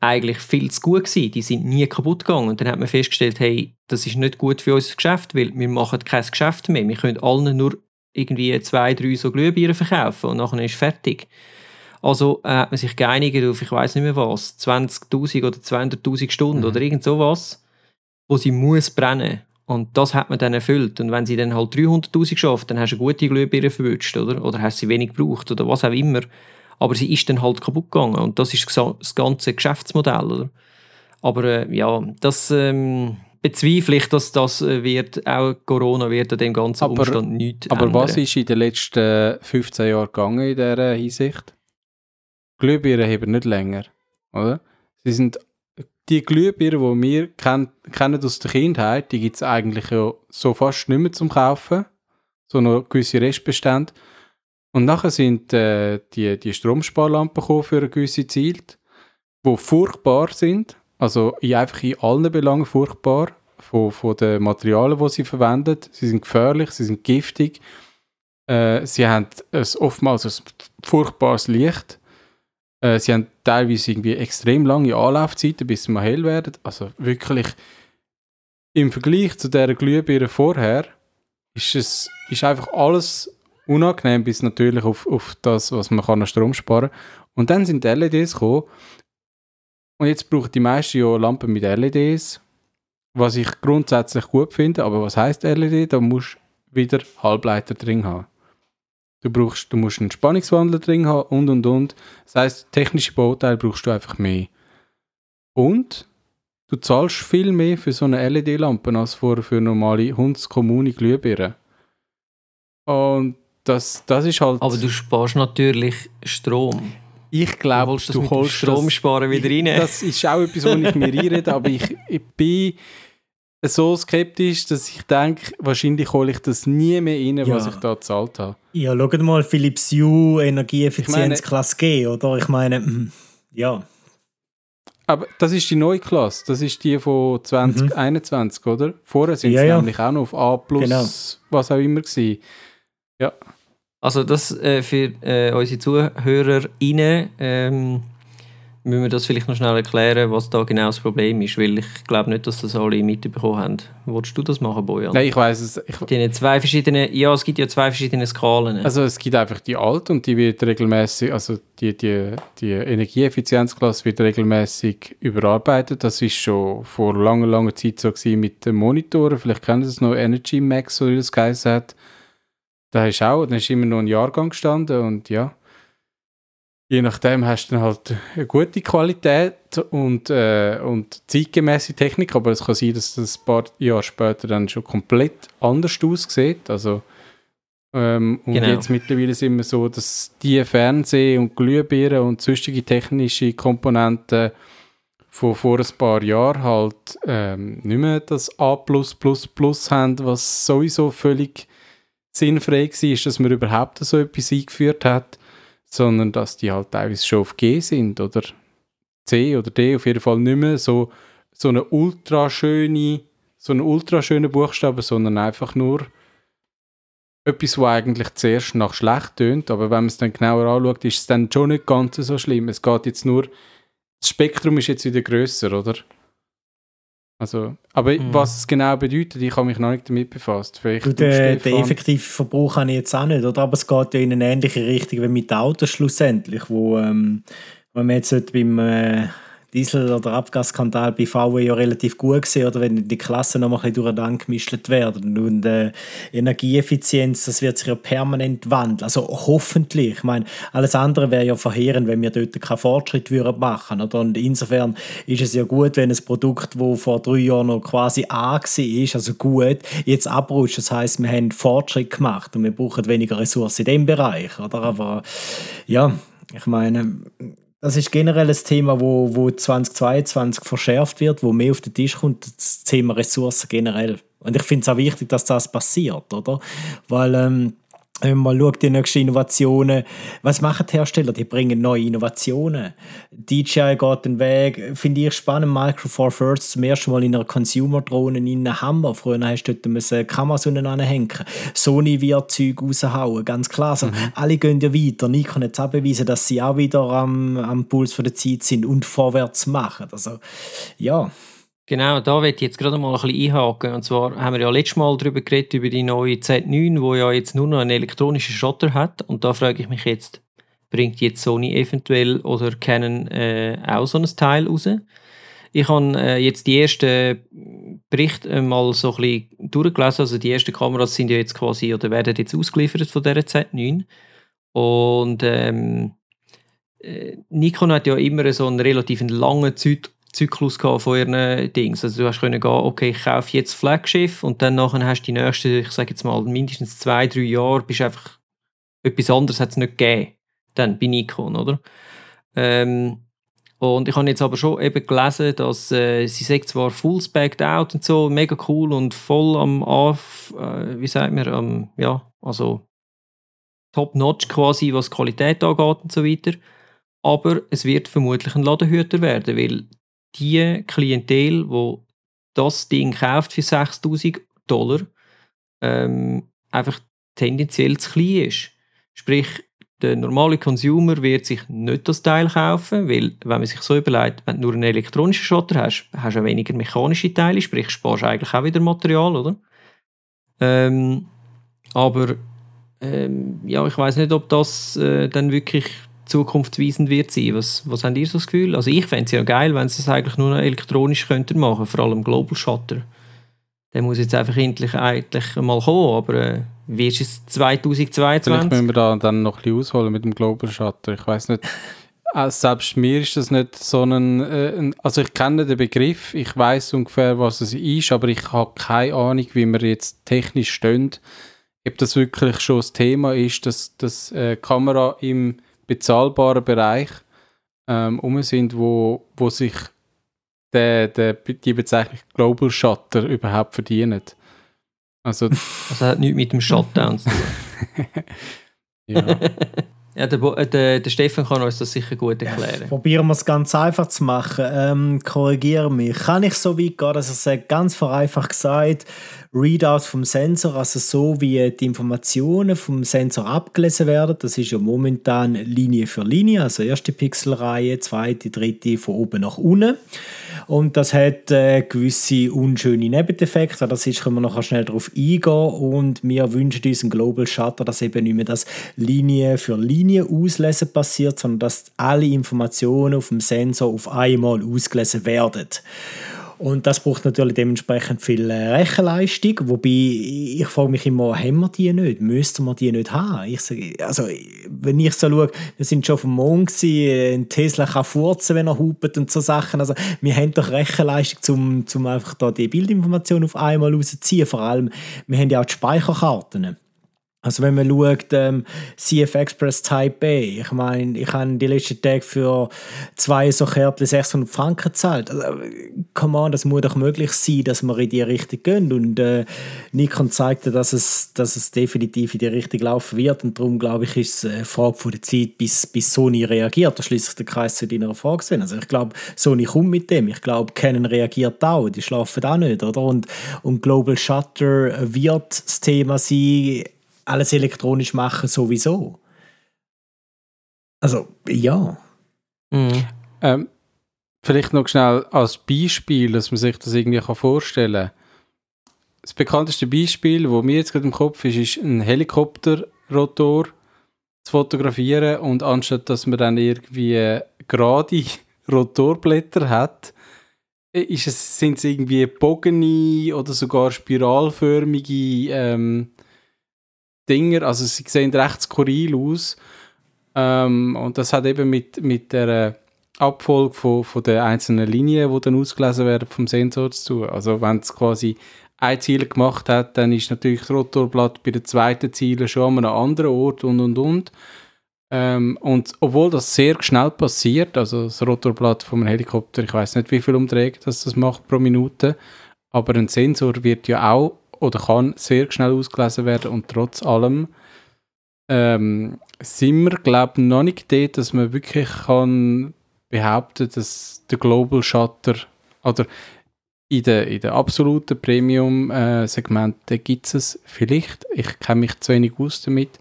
eigentlich viel zu gut gewesen. Die sind nie kaputt gegangen. Und dann hat man festgestellt, hey, das ist nicht gut für unser Geschäft, weil wir machen kein Geschäft mehr. Wir können allen nur irgendwie zwei, drei so Glühbirnen verkaufen und nachher ist fertig. Also äh, hat man sich geeinigt auf, ich weiß nicht mehr was, 20.000 oder 200.000 Stunden mhm. oder irgend sowas, wo sie muss brennen. Und das hat man dann erfüllt. Und wenn sie dann halt 300.000 schafft, dann hast du eine gute Glühbirne verwünscht, oder? Oder hast sie wenig gebraucht oder was auch immer aber sie ist dann halt kaputt gegangen und das ist das ganze Geschäftsmodell. Oder? Aber äh, ja, das ähm, bezweifle ich, dass das äh, wird, auch Corona wird an dem ganzen aber, Umstand nichts Aber ändern. was ist in den letzten 15 Jahren gegangen in dieser Hinsicht? Glühbirnen haben nicht länger, oder? Sie sind die Glühbirnen, die wir kenn, kennen aus der Kindheit, die gibt es eigentlich ja so fast nicht mehr zum Kaufen. So noch gewisse Restbestände. Und nachher sind äh, die, die Stromsparlampen gekommen für eine gewisse Zeit, die furchtbar sind, also in einfach in allen Belangen furchtbar, von, von den Materialien, die sie verwenden. Sie sind gefährlich, sie sind giftig, äh, sie haben ein, oftmals ein furchtbares Licht, äh, sie haben teilweise irgendwie extrem lange Anlaufzeiten, bis sie mal hell werden. Also wirklich im Vergleich zu der Glühbirne vorher ist es ist einfach alles unangenehm bis natürlich auf, auf das, was man kann an Strom sparen kann. Und dann sind LEDs gekommen. Und jetzt braucht die meisten ja Lampen mit LEDs, was ich grundsätzlich gut finde. Aber was heißt LED? Da musst du wieder Halbleiter drin haben. Du, brauchst, du musst einen Spannungswandler drin haben und und und. Das heißt, technische Bauteile brauchst du einfach mehr. Und du zahlst viel mehr für so eine LED-Lampe als für, normale Hundskommunie Glühbirnen. Und das, das ist halt... Aber du sparst natürlich Strom. Ich glaube, du, du holst Strom das, sparen wieder rein. Das ist auch etwas, was ich mir reinrede, aber ich, ich bin so skeptisch, dass ich denke, wahrscheinlich hole ich das nie mehr rein, ja. was ich da gezahlt habe. Ja, schau mal, Philips Hue Energieeffizienz Klasse G, oder? Ich meine, hm, ja. Aber das ist die neue Klasse, das ist die von 2021, mhm. oder? Vorher sind ja, sie ja. nämlich auch noch auf A+, genau. was auch immer gewesen. Ja. Also das äh, für äh, unsere ZuhörerInnen ähm, müssen wir das vielleicht noch schnell erklären, was da genau das Problem ist, weil ich glaube nicht, dass das alle mitbekommen haben. Wolltest du das machen, Bojan? Nein, ich weiß es. Ich die zwei verschiedene, ja, es gibt ja zwei verschiedene Skalen. Also es gibt einfach die alte und die wird regelmäßig, also die, die, die Energieeffizienzklasse wird regelmäßig überarbeitet. Das ist schon vor langer, langer Zeit so gewesen mit den Monitoren. Vielleicht kennen Sie es noch, Energy Max, oder wie das geheißen hat da ist auch, dann ist immer noch ein Jahrgang gestanden und ja, je nachdem hast du dann halt eine gute Qualität und, äh, und zeitgemäße Technik, aber es kann sein, dass das ein paar Jahre später dann schon komplett anders aussieht. Also, ähm, und genau. jetzt mittlerweile sind wir so, dass die Fernseh- und Glühbirnen und sonstige technische Komponenten von vor ein paar Jahren halt ähm, nicht mehr das A++ haben, was sowieso völlig sinnfrei war, dass man überhaupt so etwas eingeführt hat, sondern dass die halt teilweise schon auf G sind oder C oder D, auf jeden Fall nicht mehr so, so eine ultraschöne so einen ultraschönen Buchstaben, sondern einfach nur etwas, was eigentlich zuerst nach schlecht tönt, aber wenn man es dann genauer anschaut, ist es dann schon nicht ganz so schlimm. Es geht jetzt nur, das Spektrum ist jetzt wieder größer, oder? Also, aber mhm. was es genau bedeutet, ich habe mich noch nicht damit befasst. Vielleicht du, der, der effektive Verbrauch habe ich jetzt auch nicht, oder? Aber es geht ja in eine ähnliche Richtung wie mit den Autos schlussendlich, wo, ähm, wenn man jetzt beim äh, Diesel- oder Abgasskandal bei VW ja relativ gut gesehen, oder wenn die Klassen noch ein bisschen durcheinander gemischt werden. Und äh, Energieeffizienz, das wird sich ja permanent wandeln. Also hoffentlich. Ich meine, alles andere wäre ja verheerend, wenn wir dort keinen Fortschritt würden machen oder? Und insofern ist es ja gut, wenn ein Produkt, das vor drei Jahren noch quasi A war, also gut, jetzt abrutscht. Das heißt, wir haben Fortschritt gemacht und wir brauchen weniger Ressourcen in dem Bereich. Oder? Aber ja, ich meine, das ist generell ein Thema, wo, wo 2022 verschärft wird, wo mehr auf den Tisch kommt, das Thema Ressourcen generell. Und ich finde es auch wichtig, dass das passiert, oder? Weil ähm, man schaut, die nächsten Innovationen, was machen die Hersteller? Die bringen neue Innovationen. DJI geht den Weg, finde ich spannend, Micro Four First zum ersten Mal in einer Consumer-Drohne in einem Hammer. Früher hast du dort Kameras anhängen Sony wird Zeug raushauen, ganz klar. Also, mhm. Alle gehen ja weiter. Nikon hat auch bewiesen, dass sie auch wieder am, am Puls der Zeit sind und vorwärts machen. Also, ja, Genau, da werde ich jetzt gerade mal ein bisschen einhaken. Und zwar haben wir ja letztes Mal darüber geredet, über die neue Z9, wo ja jetzt nur noch einen elektronischen Schotter hat. Und da frage ich mich jetzt, bringt jetzt Sony eventuell oder Canon äh, auch so ein Teil raus? Ich habe äh, jetzt die ersten Berichte mal so ein bisschen durchgelesen. Also die ersten Kameras sind ja jetzt quasi oder werden jetzt ausgeliefert von dieser Z9. Und ähm, äh, Nikon hat ja immer so einen relativ langen Zeit Zyklus von ihren Dings. Also du hast können gehen, okay, ich kaufe jetzt Flaggschiff und dann nachher hast du die nächsten, ich sage jetzt mal, mindestens zwei, drei Jahre bist einfach etwas anderes hat es nicht gegeben. Dann bei Nikon, oder? Ähm, und ich habe jetzt aber schon eben gelesen, dass äh, sie sagt zwar full specked out und so, mega cool und voll am Auf, äh, wie sagt man, am, ja, also top notch quasi, was Qualität angeht und so weiter. Aber es wird vermutlich ein Ladenhüter werden, weil die Klientel, wo das Ding kauft für 6000 Dollar, ähm, einfach tendenziell zu klein ist. Sprich, der normale Consumer wird sich nicht das Teil kaufen, weil, wenn man sich so überlegt, wenn du nur einen elektronischen Schotter hast, hast du weniger mechanische Teile, sprich, sparst eigentlich auch wieder Material, oder? Ähm, aber ähm, ja, ich weiß nicht, ob das äh, dann wirklich zukunftsweisend wird sein. Was, was habt ihr so das Gefühl? Also ich fände es ja geil, wenn sie es eigentlich nur noch elektronisch könnten machen, vor allem Global Shutter. Der muss jetzt einfach endlich eigentlich mal kommen, aber äh, wie ist es 2022? Vielleicht müssen wir da dann noch ein bisschen ausholen mit dem Global Shutter. Ich weiß nicht, äh, selbst mir ist das nicht so ein, äh, also ich kenne den Begriff, ich weiß ungefähr, was es ist, aber ich habe keine Ahnung, wie wir jetzt technisch stehen. Ob das wirklich schon das Thema ist, dass das äh, Kamera im bezahlbaren Bereich ähm, um sind, wo, wo sich der, der, die Bezeichnung Global Shutter überhaupt verdienen. Also, das hat nichts mit dem Shutdown zu tun. ja. Ja, der, äh, der, der, Stefan kann uns das sicher gut erklären. Ja, probieren wir es ganz einfach zu machen. Ähm, korrigiere mich. Kann ich so weit gehen, dass er sagt, ganz vereinfacht gesagt, Readout vom Sensor, also so wie die Informationen vom Sensor abgelesen werden. Das ist ja momentan Linie für Linie, also erste Pixelreihe, zweite, dritte von oben nach unten. Und das hat äh, gewisse unschöne Nebeneffekte. Das ist, können wir noch schnell darauf eingehen. Und wir wünschen uns einen Global Shutter, dass eben nicht mehr das Linie für Linie auslesen passiert, sondern dass alle Informationen auf dem Sensor auf einmal ausgelesen werden. Und das braucht natürlich dementsprechend viel äh, Rechenleistung. Wobei ich frage mich immer, haben wir die nicht? Müssten wir die nicht haben? Ich sage, also, wenn ich so schaue, wir sind schon auf dem Mond gewesen, ein Tesla kann furzen, wenn er hupet und so Sachen. Also, wir haben doch Rechenleistung, um, um einfach da die Bildinformation auf einmal rauszuziehen. Vor allem, wir haben ja auch die Speicherkarten. Also wenn man schaut, ähm, CF Express Type A, ich meine, ich habe die letzten Tage für zwei so Kärtchen 600 Franken gezahlt. Also, come on, das muss doch möglich sein, dass wir in die Richtung gehen. Und äh, Nikon zeigte, dass es, dass es definitiv in die Richtung laufen wird. Und darum, glaube ich, ist es eine Frage von der Zeit, bis, bis Sony reagiert. Da schließt sich der Kreis zu deiner Frage sehen. Also ich glaube, Sony kommt mit dem. Ich glaube, Canon reagiert auch. Die schlafen auch nicht, oder? Und, und Global Shutter wird das Thema sein, alles elektronisch machen sowieso. Also, ja. Mhm. Ähm, vielleicht noch schnell als Beispiel, dass man sich das irgendwie vorstellen kann. Das bekannteste Beispiel, das mir jetzt gerade im Kopf ist, ist ein Helikopterrotor zu fotografieren und anstatt dass man dann irgendwie gerade Rotorblätter hat, ist es, sind es irgendwie bogene oder sogar spiralförmige ähm, Dinger, also sie sehen recht skurril aus. Ähm, und das hat eben mit, mit der Abfolge von, von den einzelnen Linien, die dann ausgelesen werden vom Sensor zu tun. Also wenn es quasi ein Ziel gemacht hat, dann ist natürlich das Rotorblatt bei den zweiten Zielen schon an einem anderen Ort und und und. Ähm, und obwohl das sehr schnell passiert, also das Rotorblatt vom Helikopter, ich weiß nicht, wie viel Umdrehungen das, das macht pro Minute, aber ein Sensor wird ja auch oder kann sehr schnell ausgelesen werden und trotz allem ähm, sind wir, glaube ich, noch nicht dort, dass man wirklich kann behaupten, dass der Global Shutter oder in den, in den absoluten Premium-Segmenten gibt es vielleicht. Ich kenne mich zu wenig aus damit.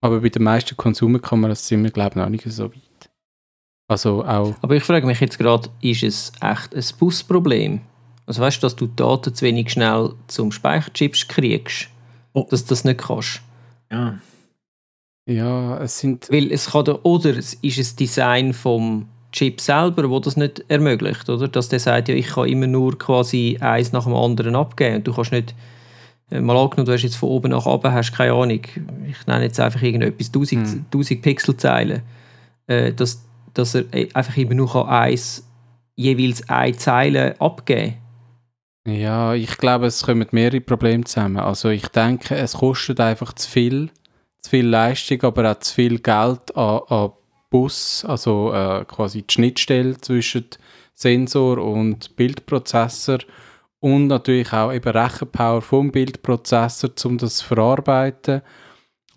Aber bei den meisten Konsumerkameras sind wir, glaube ich, noch nicht so weit. Also auch. Aber ich frage mich jetzt gerade, ist es echt ein Busproblem? Also weißt du, dass du Daten zu wenig schnell zum Speicherchips kriegst, oh. dass du das nicht kannst. Ja. Ja, es sind. Weil es kann da, oder es ist es Design vom Chip selber, wo das nicht ermöglicht, oder? Dass der sagt, ja, ich kann immer nur quasi eins nach dem anderen abgeben und du kannst nicht äh, mal angenommen, du hast jetzt von oben nach unten, hast keine Ahnung, ich nenne jetzt einfach irgendetwas, 1000, hm. 1000 Pixelzeilen, äh, dass, dass er äh, einfach immer nur eins, jeweils eine Zeile abgeben kann. Ja, ich glaube, es kommen mehrere Probleme zusammen. Also ich denke, es kostet einfach zu viel, zu viel Leistung, aber auch zu viel Geld an, an Bus, also äh, quasi die Schnittstelle zwischen Sensor und Bildprozessor. Und natürlich auch eben Rechenpower vom Bildprozessor, um das zu verarbeiten.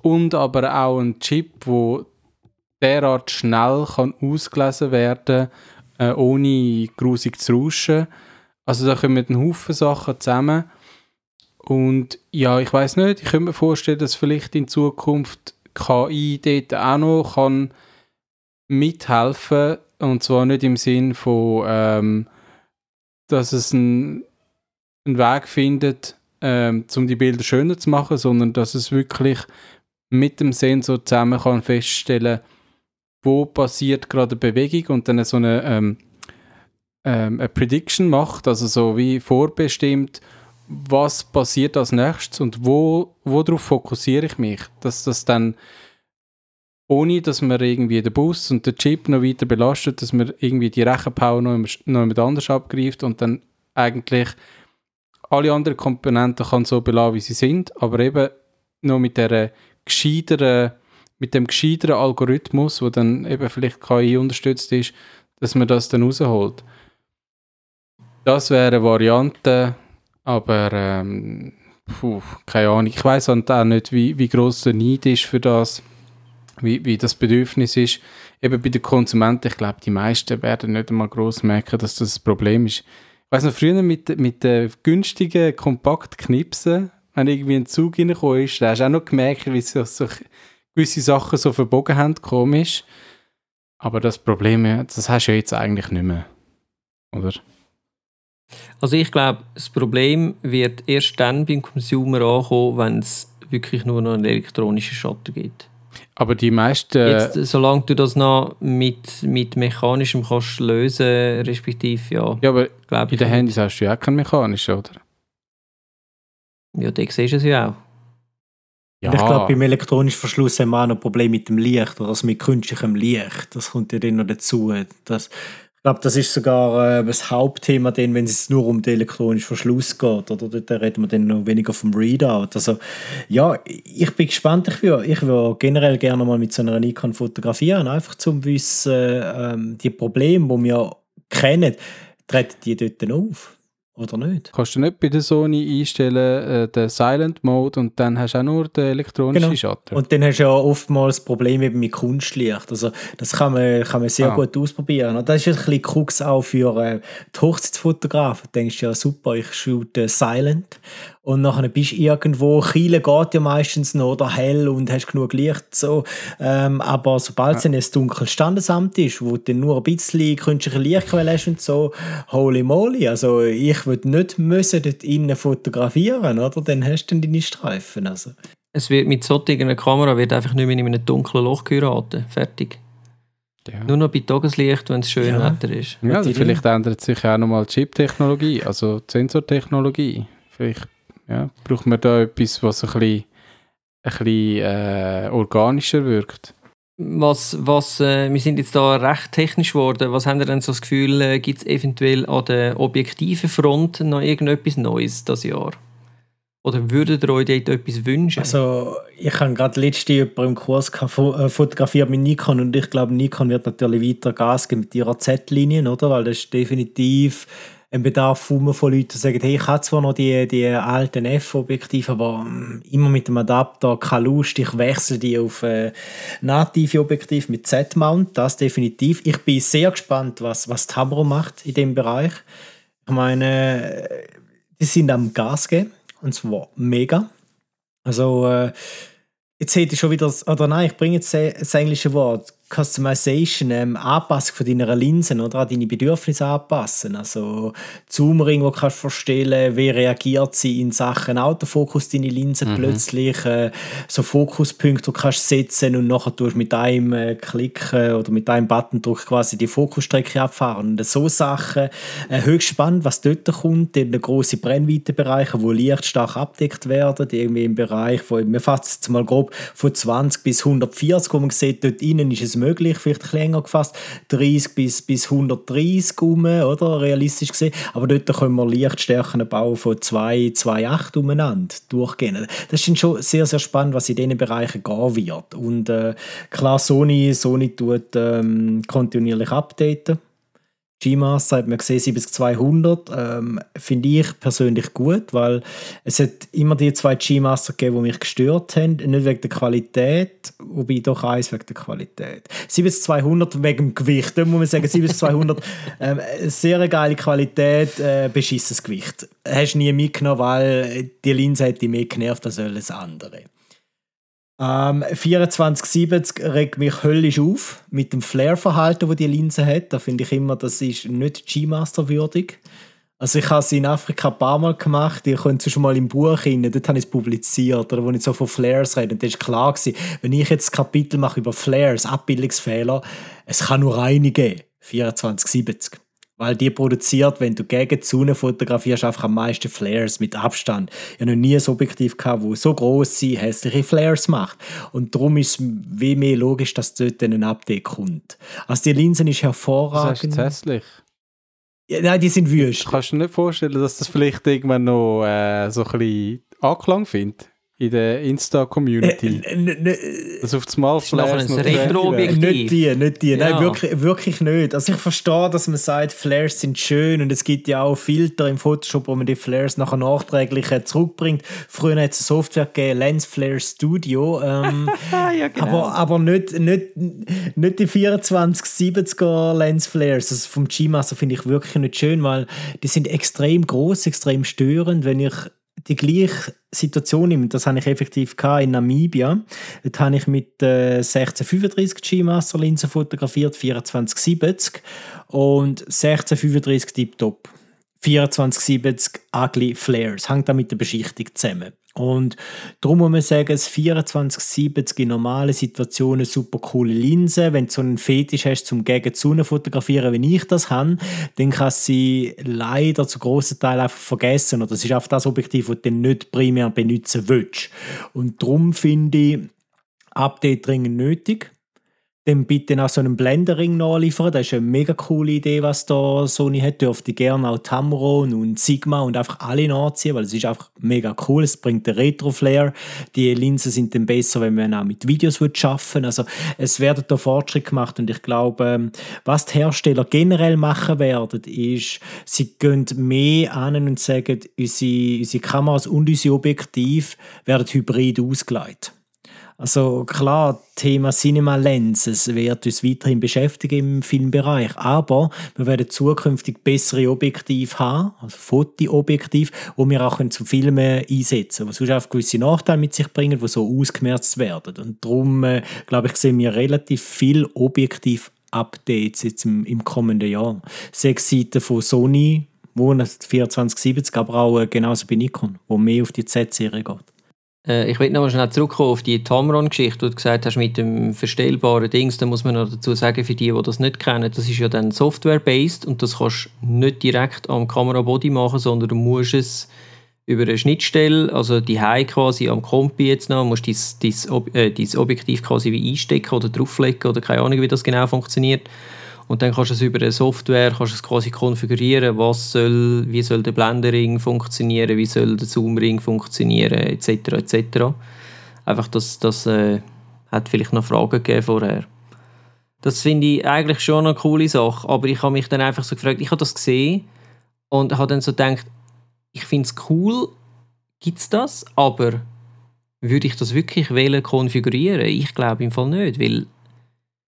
Und aber auch ein Chip, wo derart schnell kann ausgelesen werden, äh, ohne grusig zu rauschen also da kommen ein Haufen Sachen zusammen. Und ja, ich weiß nicht, ich könnte mir vorstellen, dass vielleicht in Zukunft KI dort auch noch kann mithelfen und zwar nicht im Sinn von, ähm, dass es einen Weg findet, ähm, um die Bilder schöner zu machen, sondern dass es wirklich mit dem Sensor zusammen kann feststellen, wo passiert gerade Bewegung und dann so eine ähm, ähm, eine Prediction macht, also so wie vorbestimmt, was passiert als nächstes und wo, worauf fokussiere ich mich, dass das dann ohne dass man irgendwie den Bus und den Chip noch weiter belastet, dass man irgendwie die Rechenpower noch, noch jemand anders abgreift und dann eigentlich alle anderen Komponenten kann so belassen, wie sie sind, aber eben noch mit der gescheiteren, mit dem gescheiteren Algorithmus, wo dann eben vielleicht KI unterstützt ist, dass man das dann rausholt. Das wäre eine Variante, aber ähm, puh, keine Ahnung. Ich weiß auch nicht, wie, wie groß der Need ist für das, wie, wie das Bedürfnis ist. Eben bei den Konsumenten, ich glaube, die meisten werden nicht einmal groß merken, dass das ein Problem ist. Ich weiß noch, früher mit, mit den günstigen Kompaktknipsen, wenn irgendwie ein Zug reingekommen ist, da hast du auch noch gemerkt, wie sich so gewisse Sachen so verbogen haben, komisch. Aber das Problem, das hast du ja jetzt eigentlich nicht mehr. Oder? Also ich glaube, das Problem wird erst dann beim Consumer ankommen, wenn es wirklich nur noch einen elektronischen Shutter gibt. Aber die meisten... Jetzt, solange du das noch mit, mit mechanischem kannst lösen, respektive ja... Ja, aber in den Handys hast du ja auch keinen mechanischen, oder? Ja, da siehst du es ja auch. Ja. Ich glaube, beim elektronischen Verschluss haben wir auch noch ein Problem mit dem Licht oder also mit künstlichem Licht. Das kommt ja dann noch dazu. Das, glaube, das ist sogar äh, das Hauptthema, denn, wenn es nur um den elektronischen Verschluss geht. Oder da reden wir dann noch weniger vom Readout. Also, ja, ich bin gespannt. Ich will, ich will generell gerne mal mit so einer Nikon fotografieren, einfach zum Wissen, äh, die Probleme, die wir kennen, treten die dort auf. Oder nicht? Kannst du nicht bei der Sony einstellen, äh, den Silent Mode und dann hast du auch nur den elektronischen genau. Shutter? Und dann hast du ja oftmals Probleme mit Kunstlicht. Also das kann man, kann man sehr ah. gut ausprobieren. Und das ist ein bisschen Krux auch für äh, die Hochzeitsfotografen. Du denkst ja, super, ich shoote Silent und nachher bist du irgendwo, Chile geht ja meistens noch oder hell und hast genug Licht so, ähm, aber sobald es ja. ein dunkles Standesamt ist, wo du nur ein bisschen künstliche Lichtquelle hast und so, holy moly, also ich würde nicht müssen dort innen fotografieren, oder? Dann hast du dann deine Streifen, also. Es wird mit solchen Kamera wird einfach nicht mehr in einem dunklen Loch geraten, fertig. Ja. Nur noch bei Tageslicht, wenn es schön ja. Wetter ist. Ja, also vielleicht ändert sich auch nochmal die Chip-Technologie, also die Sensortechnologie. Vielleicht ja, braucht man da etwas, was ein bisschen, ein bisschen äh, organischer wirkt? Was, was, äh, wir sind jetzt da recht technisch geworden. Was haben Sie denn so das Gefühl, äh, gibt es eventuell an der objektiven Front noch irgendetwas Neues das Jahr? Oder würdet ihr euch dort etwas wünschen? Also, ich habe gerade letzte Jahr im Kurs äh, fotografiert mit Nikon und ich glaube, Nikon wird natürlich weiter Gas geben mit ihrer Z-Linien, oder? Weil das ist definitiv ein Bedarf von Leuten, die sagen, hey, ich habe zwar noch die, die alten F-Objektive, aber ähm, immer mit dem Adapter, keine Lust, ich wechsle die auf äh, native Objektiv mit Z-Mount, das definitiv. Ich bin sehr gespannt, was, was Tamro macht in dem Bereich. Ich meine, die sind am Gas geben, und zwar mega. Also, äh, jetzt hätte ich schon wieder, oder nein, ich bringe jetzt das englische Wort, Customization, ähm, Anpassung von deiner Linsen oder an deine Bedürfnisse anpassen. Also Zoomring, wo kannst du verstellen, wie reagiert sie in Sachen Autofokus deine Linse mhm. plötzlich, äh, so Fokuspunkte, du kannst setzen und nachher tust mit einem äh, Klick äh, oder mit einem Buttondruck quasi die Fokusstrecke abfahren. Und so Sachen, äh, höchst spannend, was dort kommt, in den grossen Brennweitenbereichen, wo Licht stark abdeckt werden, irgendwie im Bereich von, wir fassen es mal grob, von 20 bis 140, wo man sieht, dort innen ist es möglich, vielleicht ein bisschen länger gefasst, 30 bis, bis 130 um, oder, realistisch gesehen, aber dort können wir Lichtstärken bauen von 2, 2,8 umeinander durchgehen. Das ist schon sehr, sehr spannend, was in diesen Bereichen gehen wird. Und äh, klar, Sony, Sony tut ähm, kontinuierlich updaten, G-Master hat man gesehen 70200 ähm, finde ich persönlich gut, weil es hat immer die zwei G-Master gegeben, die mich gestört haben, nicht wegen der Qualität, wobei doch eins wegen der Qualität. 70200 wegen dem Gewicht, da muss man sagen 70200 ähm, sehr geile Qualität, äh, beschissenes Gewicht. Hast nie mitgenommen, weil die Linse hätte mehr genervt als alles andere. Ähm, 2470 regt mich höllisch auf mit dem Flare-Verhalten, das die Linse hat. Da finde ich immer, das ist nicht G-Master würdig. Also ich habe es in Afrika ein paar Mal gemacht, ihr könnt es schon mal im Buch rein, dort habe ich es publiziert, oder wo ich so von Flares rede. Und das war klar, gewesen, wenn ich jetzt ein Kapitel mache über Flares, Abbildungsfehler, es kann nur eine geben, 2470. Weil die produziert, wenn du gegen die Sonne fotografierst, einfach am meisten Flares mit Abstand. Ich habe noch nie ein Objektiv gehabt, das so grosse, hässliche Flares macht. Und darum ist es wie mehr logisch, dass dort ein Update kommt. Also die Linse ist hervorragend. Das ist hässlich. Ja, nein, die sind wüst. Kannst du dir nicht vorstellen, dass das vielleicht irgendwann noch äh, so ein bisschen Anklang findet? In der Insta-Community. Äh, das auf das Mal Flares noch Retro-Objektiv. Nicht die, nicht die. Ja. Nein, wirklich, wirklich nicht. Also ich verstehe, dass man sagt, Flares sind schön und es gibt ja auch Filter im Photoshop, wo man die Flares nachher nachträglich äh, zurückbringt. Früher hat es eine Software gegeben, Lens Flare Studio. Ähm, ja, genau. aber, aber nicht, nicht, nicht die 2470er Lens Flares. Also vom G-Master finde ich wirklich nicht schön, weil die sind extrem groß, extrem störend. Wenn ich die gleiche Situation nehme, das habe ich effektiv in Namibia. Dort habe ich mit äh, 1635 G-Master Linse fotografiert, 2470 und 1635 Tip-Top. 2470 Ugly Flares. Hängt da mit der Beschichtung zusammen. Und darum muss man sagen, das 2470 in normalen Situationen super coole Linse. Wenn du so einen Fetisch hast, zum gegen die Sonne fotografieren, wenn ich das habe, dann kannst du sie leider zu grossen Teil einfach vergessen. Oder das ist einfach das Objektiv, das du nicht primär benutzen willst. Und darum finde ich Update dringend nötig dann bitte auch so einen Blenderring nachliefern. Das ist eine mega coole Idee, was da Sony hat. Dürfte gerne auch Tamron und Sigma und einfach alle nachziehen, weil es ist einfach mega cool. Es bringt den Retro-Flair. Die Linsen sind dann besser, wenn man auch mit Videos schaffen Also es werden da Fortschritte gemacht und ich glaube, ähm, was die Hersteller generell machen werden, ist, sie gehen mehr an und sagen, unsere, unsere Kameras und unsere Objektive werden hybrid ausgelegt. Also klar, Thema Cinema Lenses wird uns weiterhin beschäftigen im Filmbereich, aber wir werden zukünftig bessere Objektive haben, also Fotoobjektive, wo wir auch zum Filmen einsetzen können, die sonst auch gewisse Nachteile mit sich bringen, die so ausgemerzt werden. Und darum, äh, glaube ich, sehen wir relativ viel Objektiv Updates jetzt im, im kommenden Jahr. Sechs Seiten von Sony, wo 2470, aber auch äh, genauso bei Nikon, wo mehr auf die Z-Serie geht. Äh, ich will noch mal schnell zurückkommen auf die Tamron-Geschichte, die du gesagt hast mit dem verstellbaren Dings. Da muss man noch dazu sagen, für die, die das nicht kennen, das ist ja dann Software-based und das kannst du nicht direkt am Kamerabody machen, sondern du musst es über eine Schnittstelle, also die High quasi am Kompi jetzt noch, musst dein, dein, äh, Objektiv quasi wie einstecken oder drauflegen oder keine Ahnung, wie das genau funktioniert. Und dann kannst du es über eine Software kannst du es quasi konfigurieren, was soll, wie soll der Blendering funktionieren, wie soll der Zoomring funktionieren, etc. etc. Einfach, das, das äh, hat vielleicht noch Fragen gegeben vorher. Das finde ich eigentlich schon eine coole Sache, aber ich habe mich dann einfach so gefragt, ich habe das gesehen und habe dann so gedacht, ich finde es cool, gibt es das, aber würde ich das wirklich wählen konfigurieren? Ich glaube im Fall nicht, weil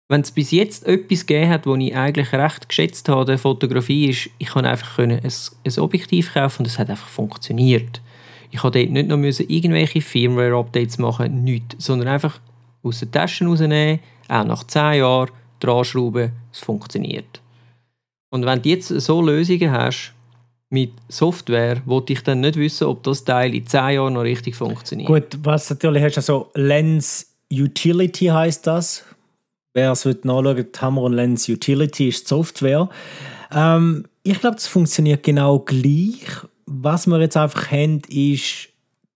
wenn es bis jetzt etwas gegeben hat, was ich eigentlich recht geschätzt habe, der Fotografie, ist, ich konnte einfach ein, ein Objektiv kaufen und es hat einfach funktioniert. Ich musste dort nicht noch müssen irgendwelche Firmware-Updates machen, nichts, sondern einfach aus den Taschen rausnehmen, auch nach 10 Jahren dran schrauben, es funktioniert. Und wenn du jetzt so Lösungen hast, mit Software, wollte ich dann nicht wissen, ob das Teil in 10 Jahren noch richtig funktioniert. Gut, was natürlich hast, also Lens Utility heißt das wer es nachschauen Tamron Lens Utility ist die Software. Ähm, ich glaube, das funktioniert genau gleich. Was wir jetzt einfach haben, ist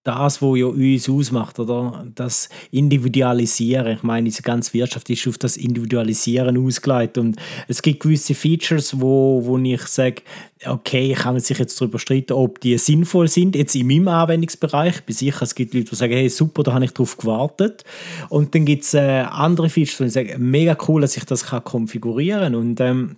das, was ja uns ausmacht, oder? Das Individualisieren. Ich meine, diese ganze Wirtschaft ist auf das Individualisieren ausgelegt. Und es gibt gewisse Features, wo, wo ich sage, okay, ich kann sich jetzt darüber streiten, ob die sinnvoll sind, jetzt in meinem Anwendungsbereich. Ich bin sicher, es gibt Leute, die sagen, hey, super, da habe ich drauf gewartet. Und dann gibt es äh, andere Features, wo ich sage, mega cool, dass ich das kann konfigurieren kann. Und ähm,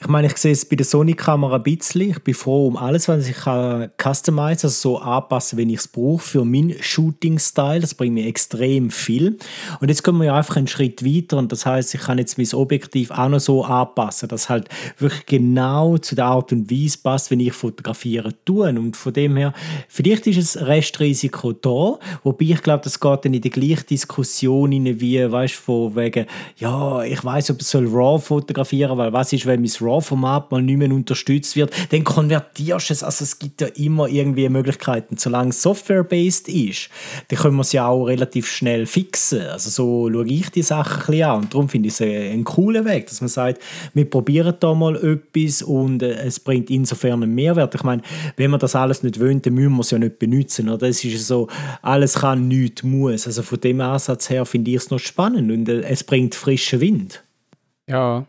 ich meine, ich sehe es bei der Sony-Kamera ein bisschen. Ich bin froh um alles, was ich kann customizen, also so anpassen, wenn ich es brauche für meinen Shooting-Style. Das bringt mir extrem viel. Und jetzt kommen wir ja einfach einen Schritt weiter und das heißt, ich kann jetzt mein Objektiv auch noch so anpassen, dass halt wirklich genau zu der Art und Weise passt, wenn ich fotografieren tue. Und von dem her, vielleicht ist ein Restrisiko da, wobei ich glaube, das geht dann in die gleiche Diskussion rein, wie, weißt du, von wegen, ja, ich weiß, ob ich RAW fotografieren, weil was ist, wenn mein RAW-Format mal nicht mehr unterstützt wird, dann konvertierst du es. Also es gibt ja immer irgendwie Möglichkeiten. Solange es Software-based ist, dann können wir es ja auch relativ schnell fixen. Also so schaue ich die Sachen ein bisschen an. Und darum finde ich es einen coolen Weg, dass man sagt, wir probieren da mal etwas und äh, es bringt insofern einen Mehrwert. Ich meine, wenn man das alles nicht wollen, dann müssen wir es ja nicht benutzen. Oder? Es ist so, alles kann, nichts muss. Also von dem Ansatz her finde ich es noch spannend und äh, es bringt frischen Wind. Ja,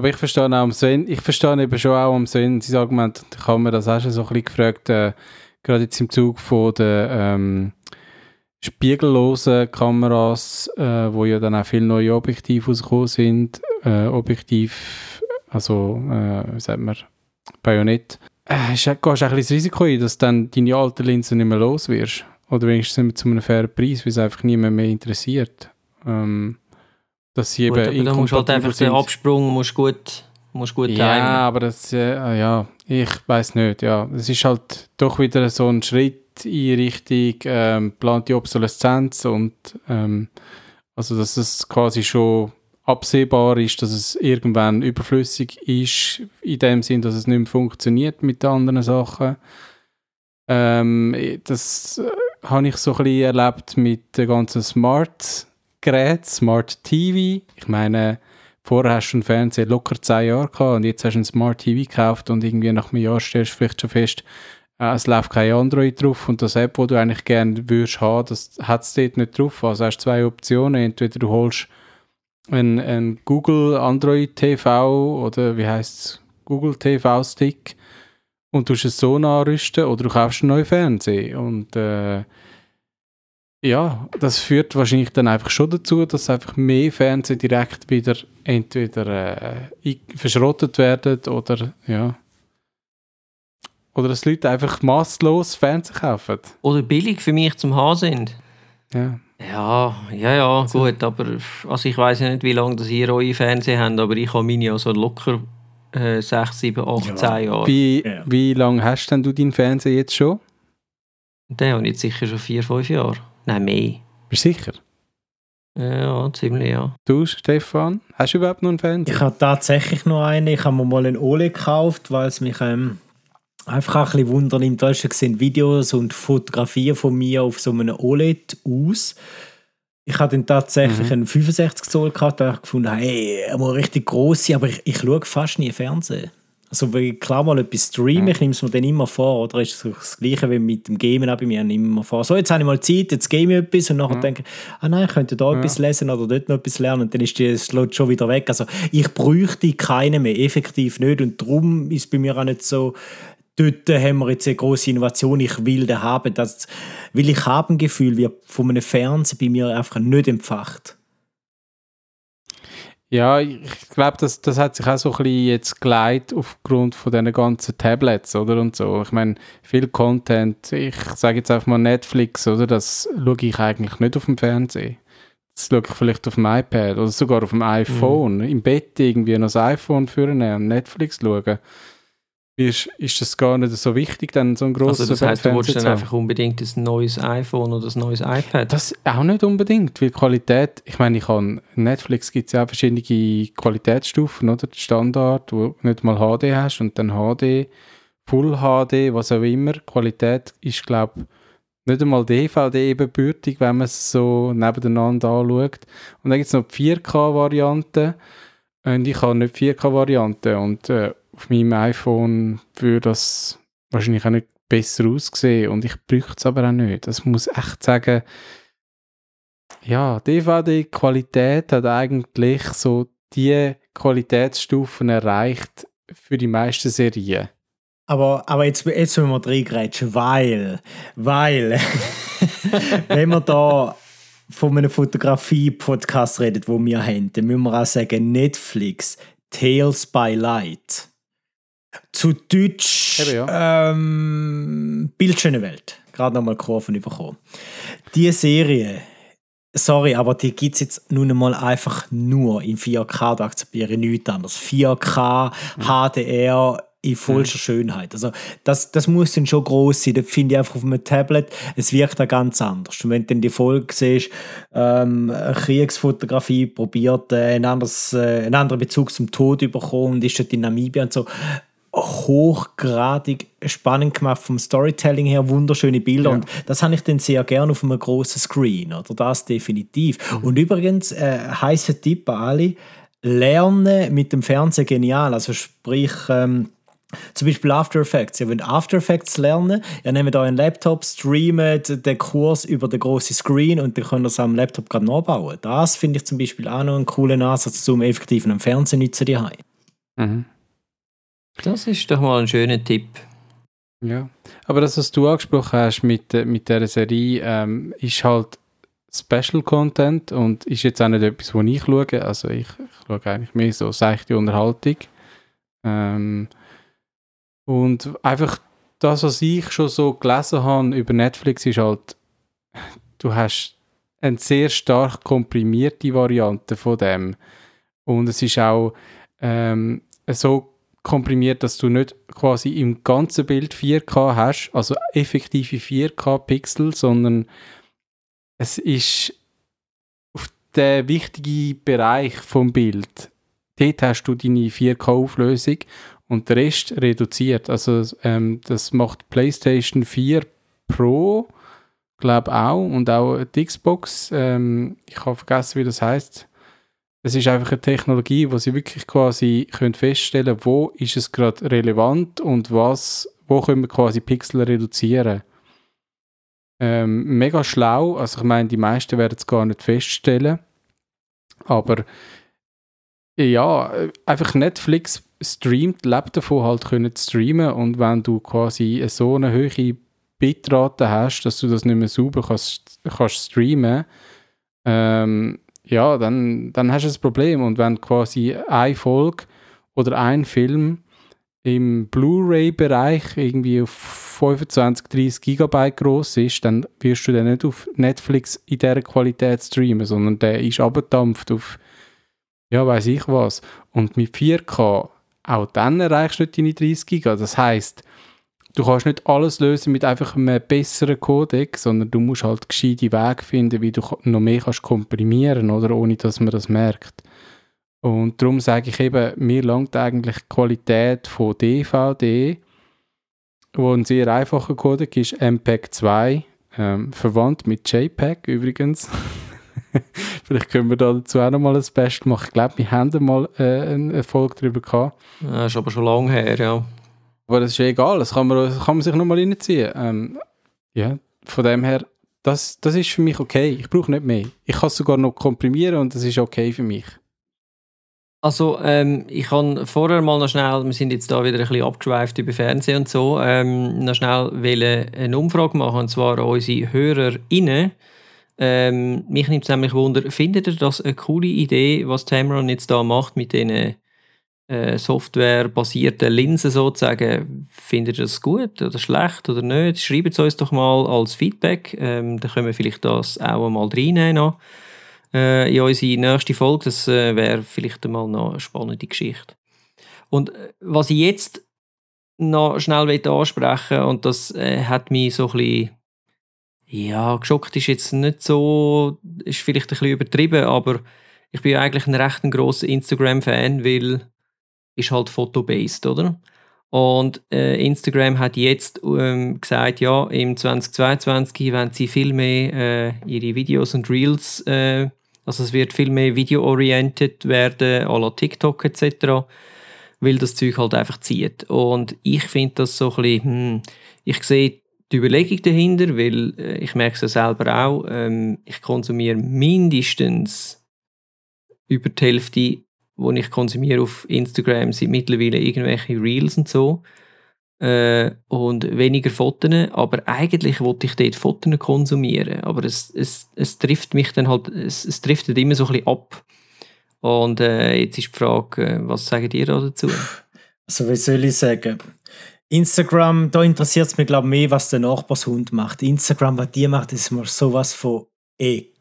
aber ich verstehe auch am Sven, ich verstehe eben schon auch am Sven sein Argument, ich habe mir das auch schon so ein bisschen gefragt, äh, gerade jetzt im Zug von den ähm, spiegellosen Kameras, äh, wo ja dann auch viele neue Objektive rausgekommen sind, äh, Objektiv, also, äh, wie sagt man, Bajonett, äh, gehst du auch ein bisschen das Risiko ein, dass dann deine alten Linsen nicht mehr los wirst. Oder wenigstens zu einem fairen Preis, weil es einfach niemand mehr interessiert. Ähm, dass sie gut, eben aber musst halt einfach sind. den Absprung musst gut, musst gut Ja, timen. aber das, äh, ja, ich weiß nicht, ja. Es ist halt doch wieder so ein Schritt in Richtung ähm, plante Obsoleszenz und ähm, also, dass es quasi schon absehbar ist, dass es irgendwann überflüssig ist, in dem Sinn, dass es nicht mehr funktioniert mit anderen Sachen. Ähm, das äh, habe ich so ein bisschen erlebt mit den ganzen Smart Gerät, Smart TV. Ich meine, vorher hast du einen Fernseher locker 10 Jahre gehabt und jetzt hast du ein Smart TV gekauft und irgendwie nach einem Jahr stellst du vielleicht schon fest, äh, es läuft kein Android drauf und das App, wo du eigentlich gerne würdest haben, das hat es dort nicht drauf. Also hast du zwei Optionen. Entweder du holst ein, ein Google Android TV oder wie heißt es? Google TV Stick und du es so nachrüsten oder du kaufst einen neuen Fernseher und äh, ja, das führt wahrscheinlich dann einfach schon dazu, dass einfach mehr Fernseher direkt wieder entweder äh, verschrottet werden oder ja. Oder dass Leute einfach masslos Fernsehen kaufen. Oder billig für mich zum Haben sind. Ja. Ja, ja, ja, gut, aber also ich weiß ja nicht, wie lange das ihr eure Fernseher habt, aber ich habe meine ja so locker äh, 6, 7, 8, ja. 10 Jahre. Wie, ja. wie lange hast denn du deinen Fernseher jetzt schon? Den habe ich jetzt sicher schon 4, 5 Jahre. Nein, mehr. Bist du sicher? Ja, ziemlich, ja. Du, Stefan, hast du überhaupt noch einen Fernseher? Ich habe tatsächlich noch einen. Ich habe mir mal einen OLED gekauft, weil es mich ähm, einfach ein bisschen wundern nimmt. Da gesehen Videos und Fotografien von mir auf so einem OLED aus. Ich hatte dann tatsächlich mhm. einen 65 Zoll gehabt, da habe ich gefunden, hey, mal richtig groß aber ich, ich schaue fast nie Fernsehen. Also wenn ich klar mal etwas streame, ja. ich nehme es mir dann immer vor, oder ist es das gleiche wie mit dem Gamen auch bei mir, nehme immer vor, so jetzt habe ich mal Zeit, jetzt game ich etwas und nachher ja. denke ah nein, ich könnte da ja. etwas lesen oder dort noch etwas lernen und dann ist das Slot schon wieder weg. Also ich bräuchte keine mehr, effektiv nicht und darum ist bei mir auch nicht so, dort haben wir jetzt eine große Innovation, ich will den haben, das, weil ich habe ein Gefühl, wie von einem Fernseher bei mir einfach nicht empfacht. Ja, ich glaube, das, das hat sich auch so ein bisschen jetzt geleitet aufgrund von diesen ganzen Tablets, oder? Und so. Ich meine, viel Content, ich sage jetzt einfach mal Netflix, oder? Das schaue ich eigentlich nicht auf dem Fernsehen. Das schaue ich vielleicht auf dem iPad oder sogar auf dem iPhone. Mhm. Im Bett irgendwie noch das iPhone führen und Netflix schauen ist, ist das gar nicht so wichtig, dann so ein grosses Also das heisst, du willst dann einfach unbedingt ein neues iPhone oder ein neues iPad? Das auch nicht unbedingt, weil Qualität, ich meine, ich habe, Netflix gibt es ja auch verschiedene Qualitätsstufen, oder? Standard, wo du nicht mal HD hast und dann HD, Full HD, was auch immer. Qualität ist, glaube ich, nicht einmal DVD ebenbürtig, wenn man es so nebeneinander anschaut. Und dann gibt es noch die 4K-Variante und ich habe nicht 4K-Variante und äh, auf meinem iPhone würde das wahrscheinlich auch nicht besser aussehen und ich bräuchte es aber auch nicht. Das muss echt sagen, ja, DVD-Qualität hat eigentlich so die Qualitätsstufen erreicht für die meisten Serien. Aber, aber jetzt, jetzt müssen wir reingrätschen, weil, weil, wenn wir da von einem Fotografie-Podcast reden, wo wir haben, dann müssen wir auch sagen, Netflix, Tales by Light. Zu Deutsch Eben, ja. ähm, Bildschöne Welt. Gerade nochmal Kurven bekommen. Die Serie, sorry, aber die gibt es jetzt nun einmal einfach nur in 4K. Da akzeptiere ich nichts anderes. 4K, mhm. HDR, in vollster mhm. Schönheit. Also das, das muss dann schon groß sein. Das finde ich einfach auf einem Tablet, es wirkt da ganz anders. Und wenn du dann die Folge siehst, ähm, Kriegsfotografie probiert, äh, ein anderes, äh, einen anderen Bezug zum Tod bekommen und ist dort in Namibia und so, hochgradig spannend gemacht vom Storytelling her, wunderschöne Bilder ja. und das habe ich dann sehr gerne auf einem großen Screen, oder das definitiv. Mhm. Und übrigens, äh, heißer Tipp an alle, lernen mit dem Fernsehen genial, also sprich, ähm, zum Beispiel After Effects. Ihr wollt After Effects lernen, ihr nehmt euren Laptop, streamt den Kurs über den großen Screen und dann könnt ihr es am Laptop gerade nachbauen. Das finde ich zum Beispiel auch noch einen coolen Ansatz zum effektiven Fernsehen nutzen daheim. Mhm. Das ist doch mal ein schöner Tipp. Ja, aber das, was du angesprochen hast mit, mit dieser Serie, ähm, ist halt Special Content und ist jetzt auch nicht etwas, wo ich schaue. Also ich, ich schaue eigentlich mehr so seichte Unterhaltung. Ähm, und einfach das, was ich schon so gelesen habe über Netflix, ist halt, du hast eine sehr stark komprimierte Variante von dem. Und es ist auch ähm, so komprimiert, dass du nicht quasi im ganzen Bild 4K hast, also effektive 4K-Pixel, sondern es ist auf den wichtigen Bereich vom Bild. Dort hast du deine 4K-Auflösung und der Rest reduziert. Also ähm, das macht PlayStation 4 Pro, glaube auch, und auch die Xbox. Ähm, ich habe vergessen, wie das heißt es ist einfach eine Technologie, wo sie wirklich quasi können feststellen können, wo ist es gerade relevant und was, wo können wir quasi Pixel reduzieren. Ähm, mega schlau, also ich meine, die meisten werden es gar nicht feststellen, aber ja, einfach Netflix streamt, lebt davon halt können streamen. Und wenn du quasi so eine hohe Bitrate hast, dass du das nicht mehr sauber kannst, kannst streamen, ähm, ja, dann, dann hast du ein Problem und wenn quasi eine Folge oder ein Film im Blu-ray-Bereich irgendwie auf 25, 30 Gigabyte groß ist, dann wirst du den nicht auf Netflix in dieser Qualität streamen, sondern der ist abgedampft auf, ja, weiß ich was. Und mit 4K, auch dann erreichst du nicht deine 30 Giga. Das heißt, du kannst nicht alles lösen mit einfach einem besseren Codec, sondern du musst halt gescheite Wege finden, wie du noch mehr kannst komprimieren, oder ohne dass man das merkt. Und darum sage ich eben, mir langt eigentlich die Qualität von DVD, wo ein sehr einfacher Codec ist, MPEG 2, ähm, verwandt mit JPEG übrigens. Vielleicht können wir da dazu auch noch mal ein Special machen. Ich glaube, wir haben mal äh, einen Erfolg darüber gehabt. Das ist aber schon lange her, ja. Aber das ist ja egal, das kann man, das kann man sich noch mal reinziehen. Ähm, ja, von dem her, das, das ist für mich okay. Ich brauche nicht mehr. Ich kann es sogar noch komprimieren und das ist okay für mich. Also, ähm, ich kann vorher mal noch schnell, wir sind jetzt da wieder ein bisschen abgeschweift über Fernsehen und so, ähm, noch schnell eine Umfrage machen, und zwar an unsere HörerInnen. Ähm, mich nimmt es nämlich Wunder, findet ihr das eine coole Idee, was Tamron jetzt da macht mit diesen äh, softwarebasierten Linsen sozusagen? Findet ihr das gut oder schlecht oder nicht? Schreibt es uns doch mal als Feedback, ähm, dann können wir vielleicht das auch mal reinnehmen noch äh, in unsere nächste Folge. Das äh, wäre vielleicht einmal noch eine spannende Geschichte. Und äh, was ich jetzt noch schnell ansprechen und das äh, hat mich so ein bisschen ja, geschockt ist jetzt nicht so, ist vielleicht ein bisschen übertrieben, aber ich bin ja eigentlich ein recht grosser Instagram-Fan, weil ist halt Photo-based, oder? Und äh, Instagram hat jetzt ähm, gesagt, ja, im 2022 werden sie viel mehr äh, ihre Videos und Reels äh, also es wird viel mehr video-oriented werden, à la TikTok etc., weil das Zeug halt einfach zieht. Und ich finde das so ein bisschen, hm, ich sehe die Überlegung dahinter, weil äh, ich merke es ja selber auch, ähm, ich konsumiere mindestens über die Hälfte, die ich konsumiere auf Instagram, sind mittlerweile irgendwelche Reels und so äh, und weniger Fotos, aber eigentlich wollte ich dort Fotos konsumieren, aber es, es, es trifft mich dann halt, es, es driftet immer so ein bisschen ab. Und äh, jetzt ist die Frage, äh, was sagen ihr da dazu? Also wie soll ich sagen? Instagram, da interessiert es mich glaube ich mehr, was der Nachbarshund macht. Instagram, was die macht, ist mir sowas von egal.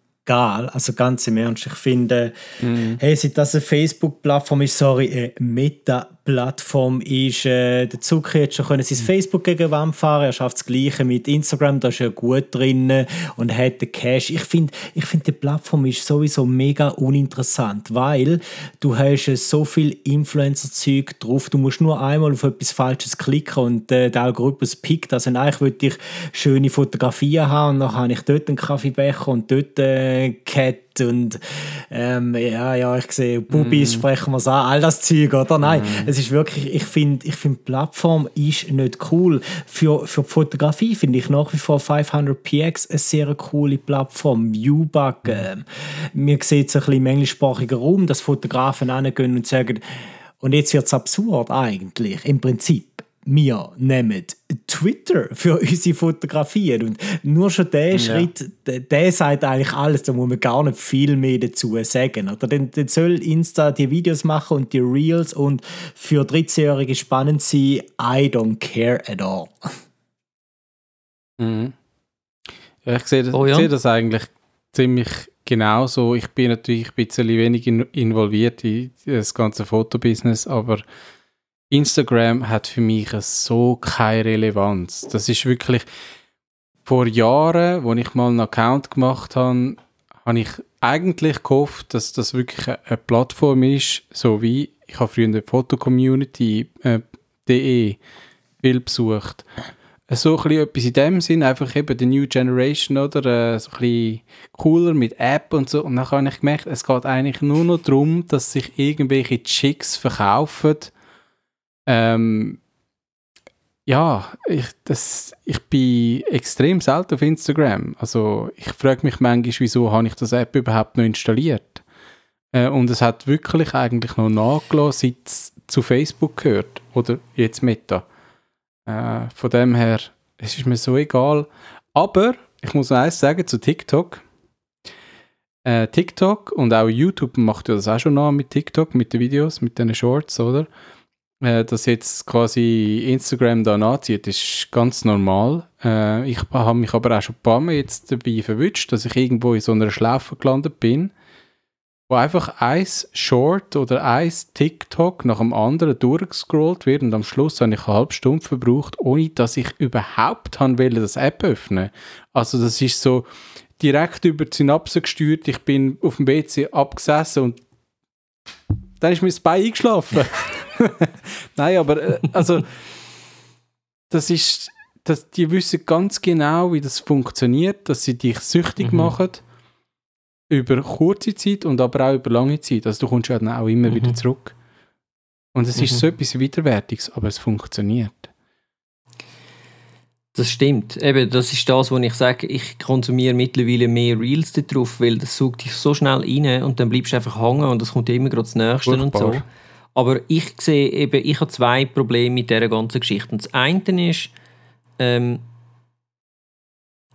Also ganz im Ernst, ich finde, mhm. hey, seit das eine Facebook-Plattform ist, sorry, eine Meta-Plattform ist, äh, der Zug jetzt schon können sein Facebook gegen Wand fahren, er schafft das Gleiche mit Instagram, da ist er gut drin und hat den Cash. Ich finde, ich finde, die Plattform ist sowieso mega uninteressant, weil du hast so viel Influencer-Zeug drauf, du musst nur einmal auf etwas Falsches klicken und äh, der Algorithmus pickt. Also eigentlich würde ich schöne Fotografien haben und dann habe ich dort einen Kaffeebecher und dort äh, Cat und ähm, ja, ja, ich sehe Bubis, mm. sprechen wir es an, all das Zeug, oder? Nein, mm. Ist wirklich, ich finde, ich finde, Plattform ist nicht cool. Für, für Fotografie finde ich nach wie vor 500px eine sehr coole Plattform. Viewbug, mm. äh, mir sieht es ein bisschen im englischsprachigen Raum, dass Fotografen hingehen und sagen, und jetzt wird es absurd eigentlich, im Prinzip wir nehmen Twitter für unsere Fotografien. Und nur schon der ja. Schritt, der, der, sagt eigentlich alles, da muss man gar nicht viel mehr dazu sagen. Oder dann, dann soll Insta die Videos machen und die Reels und für 13-Jährige spannend sein. I don't care at all. Mhm. Ja, ich sehe das, oh, ja. ich sehe das eigentlich ziemlich genauso. Ich bin natürlich ein bisschen wenig involviert in das ganze Fotobusiness, aber Instagram hat für mich so keine Relevanz. Das ist wirklich vor Jahren, wo ich mal einen Account gemacht habe, habe ich eigentlich gehofft, dass das wirklich eine Plattform ist, so wie ich habe früher eine Fotocommunity.de äh, viel besucht. So ein etwas in dem Sinn, einfach eben die New Generation, oder? Äh, so ein cooler mit App und so. Und dann habe ich gemerkt, es geht eigentlich nur noch darum, dass sich irgendwelche Chicks verkaufen, ähm, ja, ich, das, ich bin extrem selten auf Instagram. Also ich frage mich manchmal, wieso habe ich das App überhaupt noch installiert? Äh, und es hat wirklich eigentlich noch nachgelassen, seit es zu Facebook gehört. Oder jetzt Meta. Äh, von dem her, es ist mir so egal. Aber ich muss noch eins sagen zu TikTok. Äh, TikTok und auch YouTube macht ja das auch schon nach mit TikTok, mit den Videos, mit den Shorts, oder? Äh, dass jetzt quasi Instagram da nachzieht, ist ganz normal. Äh, ich habe mich aber auch schon ein paar Mal jetzt dabei verwünscht, dass ich irgendwo in so einer Schlaufe gelandet bin, wo einfach ein Short oder ein TikTok nach dem anderen durchgescrollt wird und am Schluss habe ich eine halbe Stunde verbraucht, ohne dass ich überhaupt haben will, das App öffnen. Also das ist so direkt über die Synapse gesteuert. Ich bin auf dem WC abgesessen und dann ist mir das Bein eingeschlafen. Nein, aber äh, also das ist, dass die wissen ganz genau, wie das funktioniert, dass sie dich süchtig mhm. machen über kurze Zeit und aber auch über lange Zeit. Also du kommst ja dann auch immer mhm. wieder zurück. Und es mhm. ist so etwas Widerwärtiges, aber es funktioniert. Das stimmt. Eben, das ist das, wo ich sage, ich konsumiere mittlerweile mehr Reels darauf, weil das sucht dich so schnell rein und dann bleibst du einfach hängen und das kommt immer gerade das Nächste Furchtbar. und so. Aber ich sehe eben, ich habe zwei Probleme mit dieser ganzen Geschichte. Und das eine ist, ähm,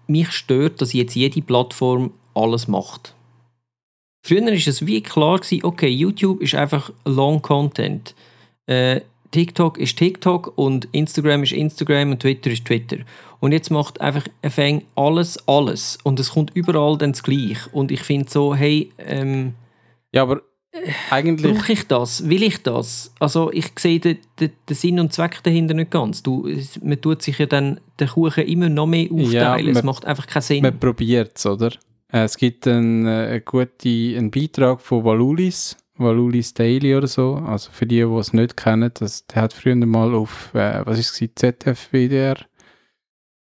mich stört, dass jetzt jede Plattform alles macht. Früher war es wie klar gewesen, okay, YouTube ist einfach Long Content. Äh, TikTok ist TikTok und Instagram ist Instagram und Twitter ist Twitter. Und jetzt macht einfach ein alles, alles. Und es kommt überall dann das Gleiche. Und ich finde so, hey, ähm, Ja, aber eigentlich... Brauche ich das? Will ich das? Also ich sehe den, den, den, Sinn und Zweck dahinter nicht ganz. Du, man tut sich ja dann den Kuchen immer noch mehr aufteilen. Ja, man, es macht einfach keinen Sinn. Man probiert es, oder? Äh, es gibt einen, äh, einen guten einen Beitrag von Valulis, Valulis Daily oder so. Also für die, die es nicht kennen, das, der hat früher mal auf, äh, was ist es, WDR.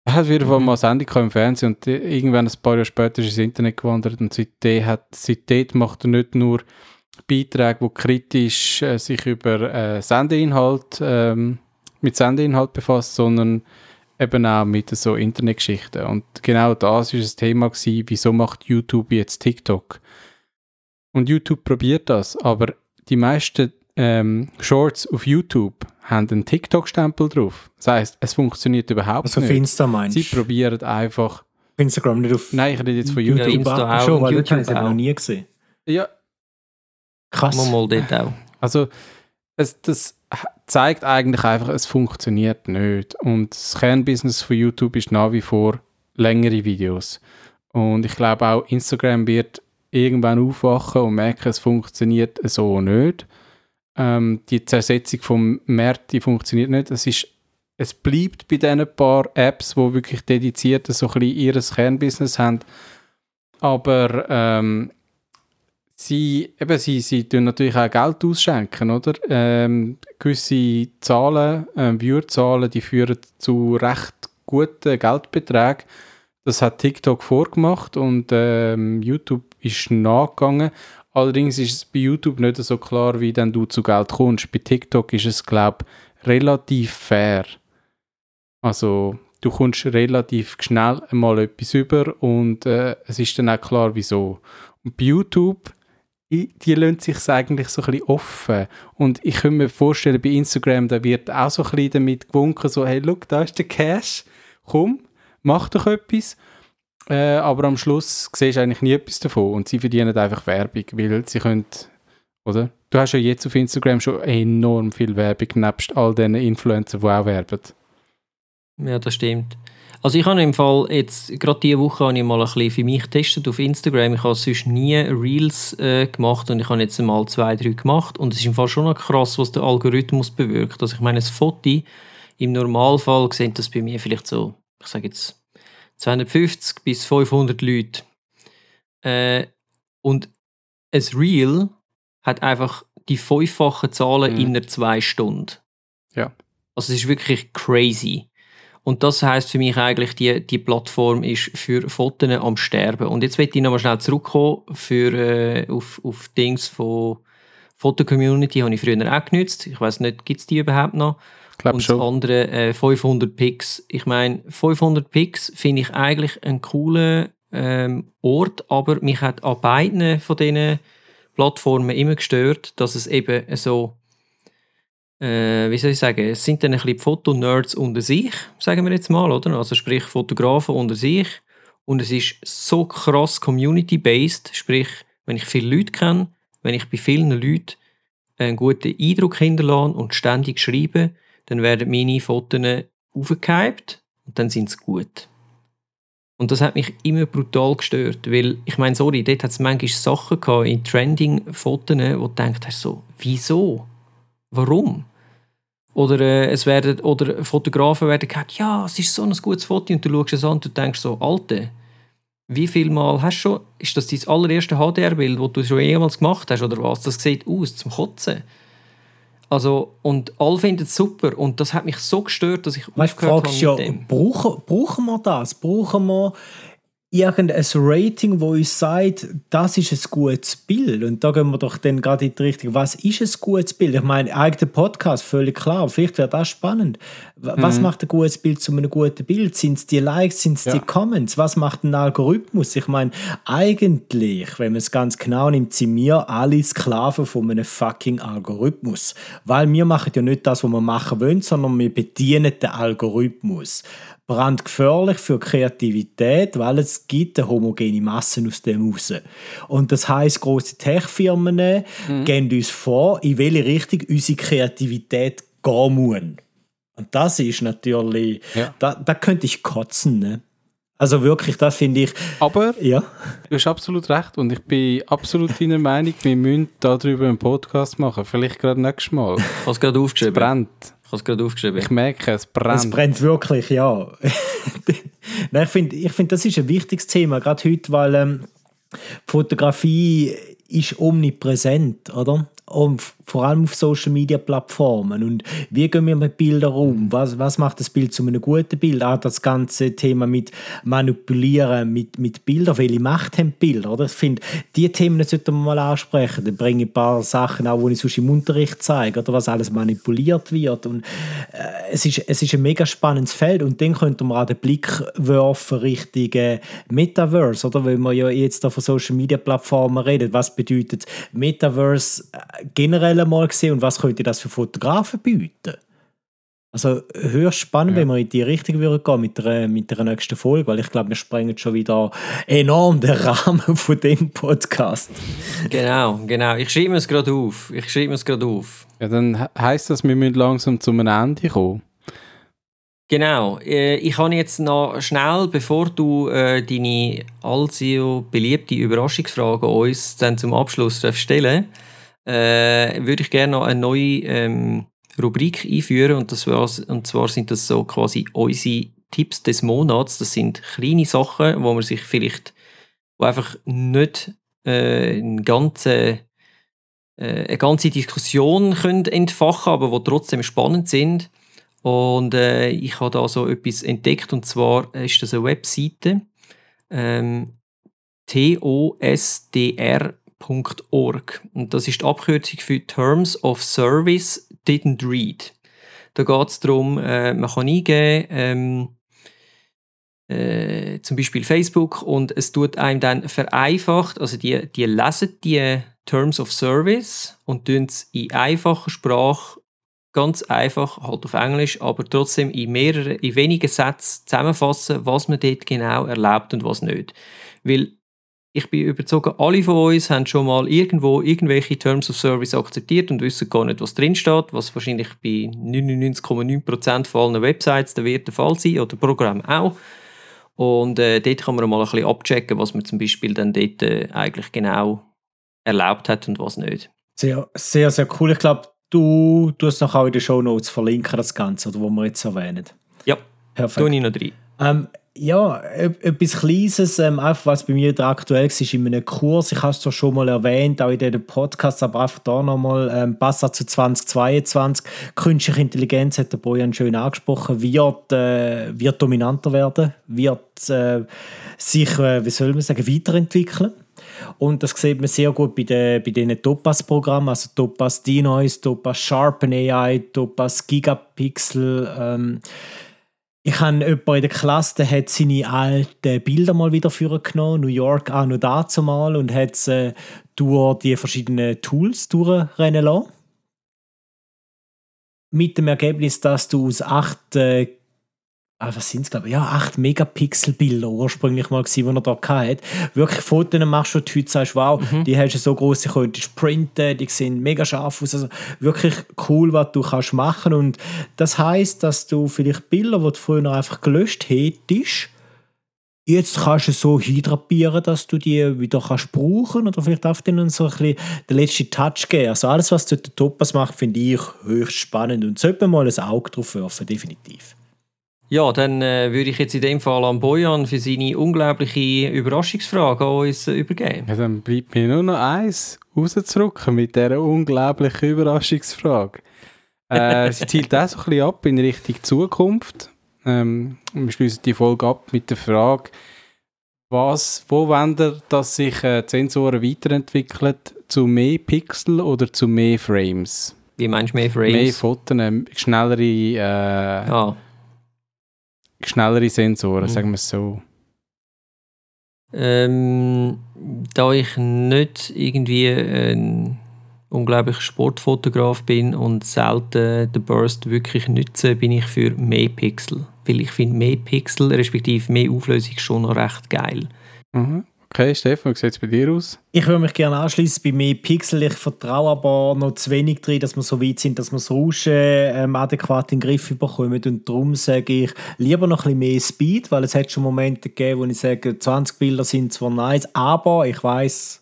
Er hat wieder mhm. mal eine Sendung im Fernsehen und irgendwann ein paar Jahre später ist ins Internet gewandert und seitdem, hat, seitdem macht er nicht nur Beiträge, die kritisch äh, sich über äh, Sendeinhalt, ähm, mit Sendeinhalt befasst, sondern eben auch mit so Internetgeschichten. Und genau das ist das Thema gewesen, wieso macht YouTube jetzt TikTok? Und YouTube probiert das, aber die meisten ähm, Shorts auf YouTube haben einen TikTok-Stempel drauf. Das heißt, es funktioniert überhaupt also nicht. Also Insta meinst Sie probieren einfach... Instagram nicht auf... Nein, ich rede jetzt von YouTube. Ja, Insta auch Schon, weil YouTube habe ich noch nie gesehen. Ja. Krass. Mal, mal dort auch. Also, es, das zeigt eigentlich einfach, es funktioniert nicht. Und das Kernbusiness von YouTube ist nach wie vor längere Videos. Und ich glaube auch, Instagram wird irgendwann aufwachen und merken, es funktioniert so nicht. Ähm, die Zersetzung vom Markt, die funktioniert nicht. Es, ist, es bleibt bei diesen paar Apps, die wirklich dediziert so ein bisschen ihr Kernbusiness haben. Aber ähm, sie, eben, sie, sie tun natürlich auch Geld ausschenken, oder? Ähm, gewisse Zahlen, ähm, Viewerzahlen, die führen zu recht guten Geldbeträgen. Das hat TikTok vorgemacht und ähm, YouTube ist nachgegangen. Allerdings ist es bei YouTube nicht so klar, wie dann du zu Geld kommst. Bei TikTok ist es, glaube ich, relativ fair. Also, du kommst relativ schnell einmal etwas über und äh, es ist dann auch klar, wieso. Und bei YouTube die lassen sich eigentlich so ein bisschen offen. Und ich kann mir vorstellen, bei Instagram, da wird auch so ein bisschen damit gewunken, so, hey, look, da ist der Cash, komm, mach doch etwas. Äh, aber am Schluss siehst du eigentlich nie etwas davon und sie verdienen einfach Werbung, weil sie können, oder? Du hast ja jetzt auf Instagram schon enorm viel Werbung, nebst all diesen Influencern, die auch werben. Ja, das stimmt. Also ich habe im Fall jetzt, gerade diese Woche habe ich mal ein bisschen für mich getestet auf Instagram. Ich habe sonst nie Reels äh, gemacht und ich habe jetzt mal zwei, drei gemacht und es ist im Fall schon noch krass, was der Algorithmus bewirkt. Also ich meine, das Foto, im Normalfall sehen das bei mir vielleicht so, ich sage jetzt 250 bis 500 Leute. Äh, und ein Reel hat einfach die fünffachen Zahlen mhm. innerhalb zwei Stunden. Ja. Also es ist wirklich crazy. Und das heißt für mich eigentlich, die, die Plattform ist für Fotos am Sterben. Und jetzt möchte ich nochmal schnell zurückkommen für, äh, auf, auf Dings von Foto-Community, habe ich früher auch genutzt. Ich weiß nicht, gibt es die überhaupt noch? Glaub und schon. das andere äh, 500 Pix. Ich meine, 500 Pix finde ich eigentlich einen coolen ähm, Ort, aber mich hat an beiden von diesen Plattformen immer gestört, dass es eben so, äh, wie soll ich sagen, es sind dann ein bisschen Fotonerds unter sich, sagen wir jetzt mal, oder? Also sprich Fotografen unter sich und es ist so krass community-based, sprich, wenn ich viele Leute kenne, wenn ich bei vielen Leuten einen guten Eindruck hinterlasse und ständig schreibe, dann werden meine Fotos aufgehypt und dann sind sie gut. Und das hat mich immer brutal gestört, weil, ich meine, sorry, dort hat es manchmal Sachen gehabt in Trending-Fotos, wo du denkst, so, wieso? Warum? Oder, äh, es werden, oder Fotografen werden gesagt, ja, es ist so ein gutes Foto und du schaust es an und du denkst so, Alte, wie viel Mal hast du schon, ist das dein allererste HDR-Bild, das du schon jemals gemacht hast oder was? Das sieht aus zum Kotzen. Also, und alle finden es super. Und das hat mich so gestört, dass ich weißt, aufgehört habe ja, dem. Brauchen, brauchen wir das? Brauchen wir irgendein Rating, wo uns sagt, das ist ein gutes Bild. Und da gehen wir doch dann gerade in die Richtung, was ist ein gutes Bild? Ich meine, eigener Podcast, völlig klar. Vielleicht wäre das spannend. Was mhm. macht ein gutes Bild zu einem guten Bild? Sind es die Likes, sind es ja. die Comments? Was macht ein Algorithmus? Ich meine, eigentlich, wenn man es ganz genau nimmt, sind wir alle Sklaven von einem fucking Algorithmus. Weil wir machen ja nicht das, was wir machen wollen, sondern wir bedienen den Algorithmus brandgefährlich für Kreativität, weil es gibt eine homogene Masse aus dem raus. Und das heißt, große Tech-Firmen mhm. geben uns vor, in welche Richtung unsere Kreativität gehen muss. Und das ist natürlich, ja. da, da könnte ich kotzen, ne? Also wirklich, das finde ich. Aber ja. du hast absolut recht und ich bin absolut deiner Meinung, wir müssen darüber einen Podcast machen. Vielleicht gerade nächstes Mal. Habe es gerade aufgeschrieben. Es brennt. Ich habe es gerade aufgeschrieben. Ich merke, es brennt. Es brennt wirklich, ja. Nein, ich finde, ich find, das ist ein wichtiges Thema, gerade heute, weil ähm, Fotografie ist omnipräsent, oder? Und vor allem auf Social Media Plattformen. Und wie gehen wir mit Bildern um? Was, was macht das Bild zu einem guten Bild? Auch das ganze Thema mit Manipulieren mit, mit Bildern. Welche Macht haben Bilder? Oder? Ich finde, diese Themen sollten wir mal ansprechen. Dann bringe ich ein paar Sachen auch, die ich sonst im Unterricht zeige, oder was alles manipuliert wird. Und äh, es, ist, es ist ein mega spannendes Feld. Und dann könnte man auch den Blick werfen Richtung äh, Metaverse, oder? Wenn man ja jetzt da von Social Media Plattformen redet. Was bedeutet Metaverse äh, generell mal gesehen und was könnte das für Fotografen bieten? Also höchst spannend, ja. wenn wir in die Richtung würden gehen mit der, mit der nächsten Folge, weil ich glaube, wir sprengen schon wieder enorm den Rahmen von dem Podcast. Genau, genau. Ich schreibe es gerade auf. Ich schreibe es gerade auf. Ja, dann heißt das, wir müssen langsam zum Ende kommen. Genau. Äh, ich kann jetzt noch schnell, bevor du äh, deine allseits beliebte Überraschungsfrage uns dann zum Abschluss stellen darfst, äh, würde ich gerne noch eine neue ähm, Rubrik einführen und, das und zwar sind das so quasi unsere Tipps des Monats. Das sind kleine Sachen, wo man sich vielleicht wo einfach nicht äh, eine, ganze, äh, eine ganze Diskussion können entfachen aber wo trotzdem spannend sind. Und äh, ich habe da so etwas entdeckt und zwar ist das eine Webseite ähm, TOSDR .org. Und das ist die Abkürzung für Terms of Service Didn't Read. Da geht es darum, äh, man kann eingeben, ähm, äh, zum Beispiel Facebook, und es tut einem dann vereinfacht, also die, die lesen die Terms of Service und tun es in einfacher Sprache ganz einfach, halt auf Englisch, aber trotzdem in mehreren, in wenigen Sätzen zusammenfassen, was man dort genau erlaubt und was nicht. Weil ich bin überzeugt, alle von uns haben schon mal irgendwo irgendwelche Terms of Service akzeptiert und wissen gar nicht, was drin steht, was wahrscheinlich bei 99,9% von allen Websites der wird der Fall sein oder Programm auch. Und äh, dort kann man mal ein bisschen abchecken, was man zum Beispiel dann dort äh, eigentlich genau erlaubt hat und was nicht. Sehr, sehr, sehr cool. Ich glaube, du tust noch auch in den Show Notes verlinken, das Ganze, oder wo wir jetzt erwähnen. Ja, perfekt. Tue ich noch rein. Ähm, ja, etwas Kleines, ähm, einfach was bei mir aktuell war in einem Kurs. Ich habe es zwar schon mal erwähnt, auch in diesem Podcast, aber einfach da nochmal, ähm, Passa zu 2022. Künstliche Intelligenz, hat der Bojan schön angesprochen, wird, äh, wird dominanter werden, wird äh, sich, äh, wie soll man sagen, weiterentwickeln. Und das sieht man sehr gut bei den, bei den Topaz-Programmen, also Topaz Denoise, Topaz Sharpen AI, Topaz Gigapixel, ähm, Ich habe jemanden in der Klasse, der hat seine alten Bilder mal wieder genommen, New York auch noch dazu mal, und hat sie durch die verschiedenen Tools durchrennen lassen. Mit dem Ergebnis, dass du aus acht äh, ah, was sind es, glaube ich, ja, 8 Megapixel-Bilder ursprünglich mal gewesen, die er da hatte. Wirklich Fotos machst, du heute sagst, wow, mhm. die hast du so groß, die könntest printen, die sehen mega scharf aus. Also wirklich cool, was du kannst machen. Und das heißt, dass du vielleicht Bilder, die du früher einfach gelöscht hättest, jetzt kannst du so hydrapieren, dass du die wieder kannst brauchen oder vielleicht auf denen so ein bisschen den letzten Touch geben. Also alles, was der Topaz macht, finde ich höchst spannend und sollte man mal ein Auge drauf werfen, definitiv. Ja, dann äh, würde ich jetzt in dem Fall an Bojan für seine unglaubliche Überraschungsfrage an uns äh, übergeben. Ja, dann bleibt mir nur noch eins rauszurücken mit dieser unglaublichen Überraschungsfrage. Äh, sie zielt auch so ein bisschen ab in Richtung Zukunft. Ähm, wir schließen die Folge ab mit der Frage, was, wo wollt ihr, dass sich äh, die Sensoren weiterentwickeln? Zu mehr Pixel oder zu mehr Frames? Wie meinst du mehr Frames? Mehr Fotos, äh, schnellere... Äh, ah schnellere Sensoren, mhm. sagen wir es so? Ähm, da ich nicht irgendwie ein unglaublicher Sportfotograf bin und selten den Burst wirklich nutze, bin ich für mehr Pixel. Weil ich finde mehr Pixel, respektive mehr Auflösung schon noch recht geil. Mhm. Okay, Stefan, wie sieht es bei dir aus? Ich würde mich gerne anschließen bei mehr Pixel. Ich vertraue aber noch zu wenig drin, dass wir so weit sind, dass wir das Rauschen ähm, adäquat in den Griff bekommen. Und darum sage ich lieber noch ein bisschen mehr Speed, weil es hat schon Momente gegeben, wo ich sage, 20 Bilder sind zwar nice, aber ich weiß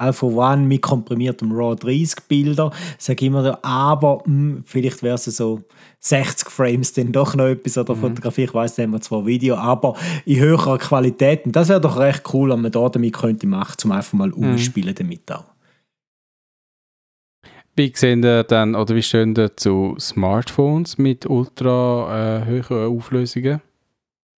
Alpha One mit komprimiertem RAW 30 Bilder. Ich sage immer, aber mh, hm, vielleicht wäre es so 60 Frames dann doch noch etwas oder mhm. Fotografie. Ich weiß, da haben wir zwar Video, aber in höherer Qualität. Und das wäre doch recht cool, wenn man da damit könnte machen, um einfach mal mhm. umspielen damit auch. Wie sehen ihr dann, oder wie stehen ihr zu Smartphones mit ultra äh, hohen Auflösungen?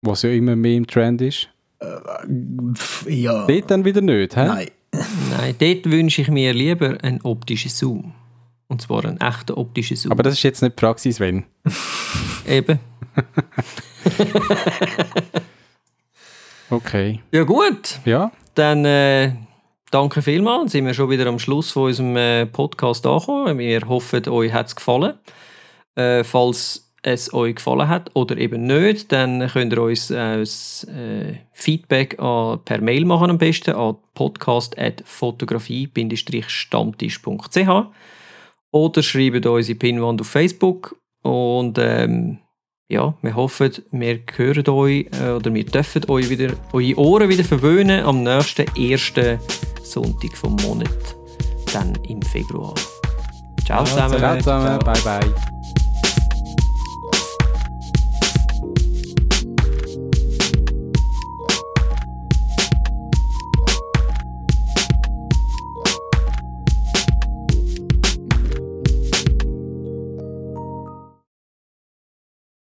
Was ja immer mehr im Trend ist. Äh, ja. Dort dann wieder nicht, hä? Nein. Nein, dort wünsche ich mir lieber einen optischen Zoom. Und zwar einen echten optischen Zoom. Aber das ist jetzt nicht Praxis, wenn. Eben. okay. Ja, gut. Ja. Dann äh, danke vielmals. Dann sind wir schon wieder am Schluss von unserem äh, Podcast angekommen. Wir hoffen, euch hat es gefallen. Äh, falls es euch gefallen hat oder eben nicht, dann könnt ihr uns äh, äh, Feedback äh, per Mail machen am besten an podcast.fotografie-stammtisch.ch oder schreibt uns in Pinwand auf Facebook und ähm, ja, wir hoffen, wir hören euch äh, oder wir dürfen euch wieder, eure Ohren wieder verwöhnen am nächsten ersten Sonntag vom Monat, dann im Februar. Ciao zusammen. Ciao zusammen, bye bye.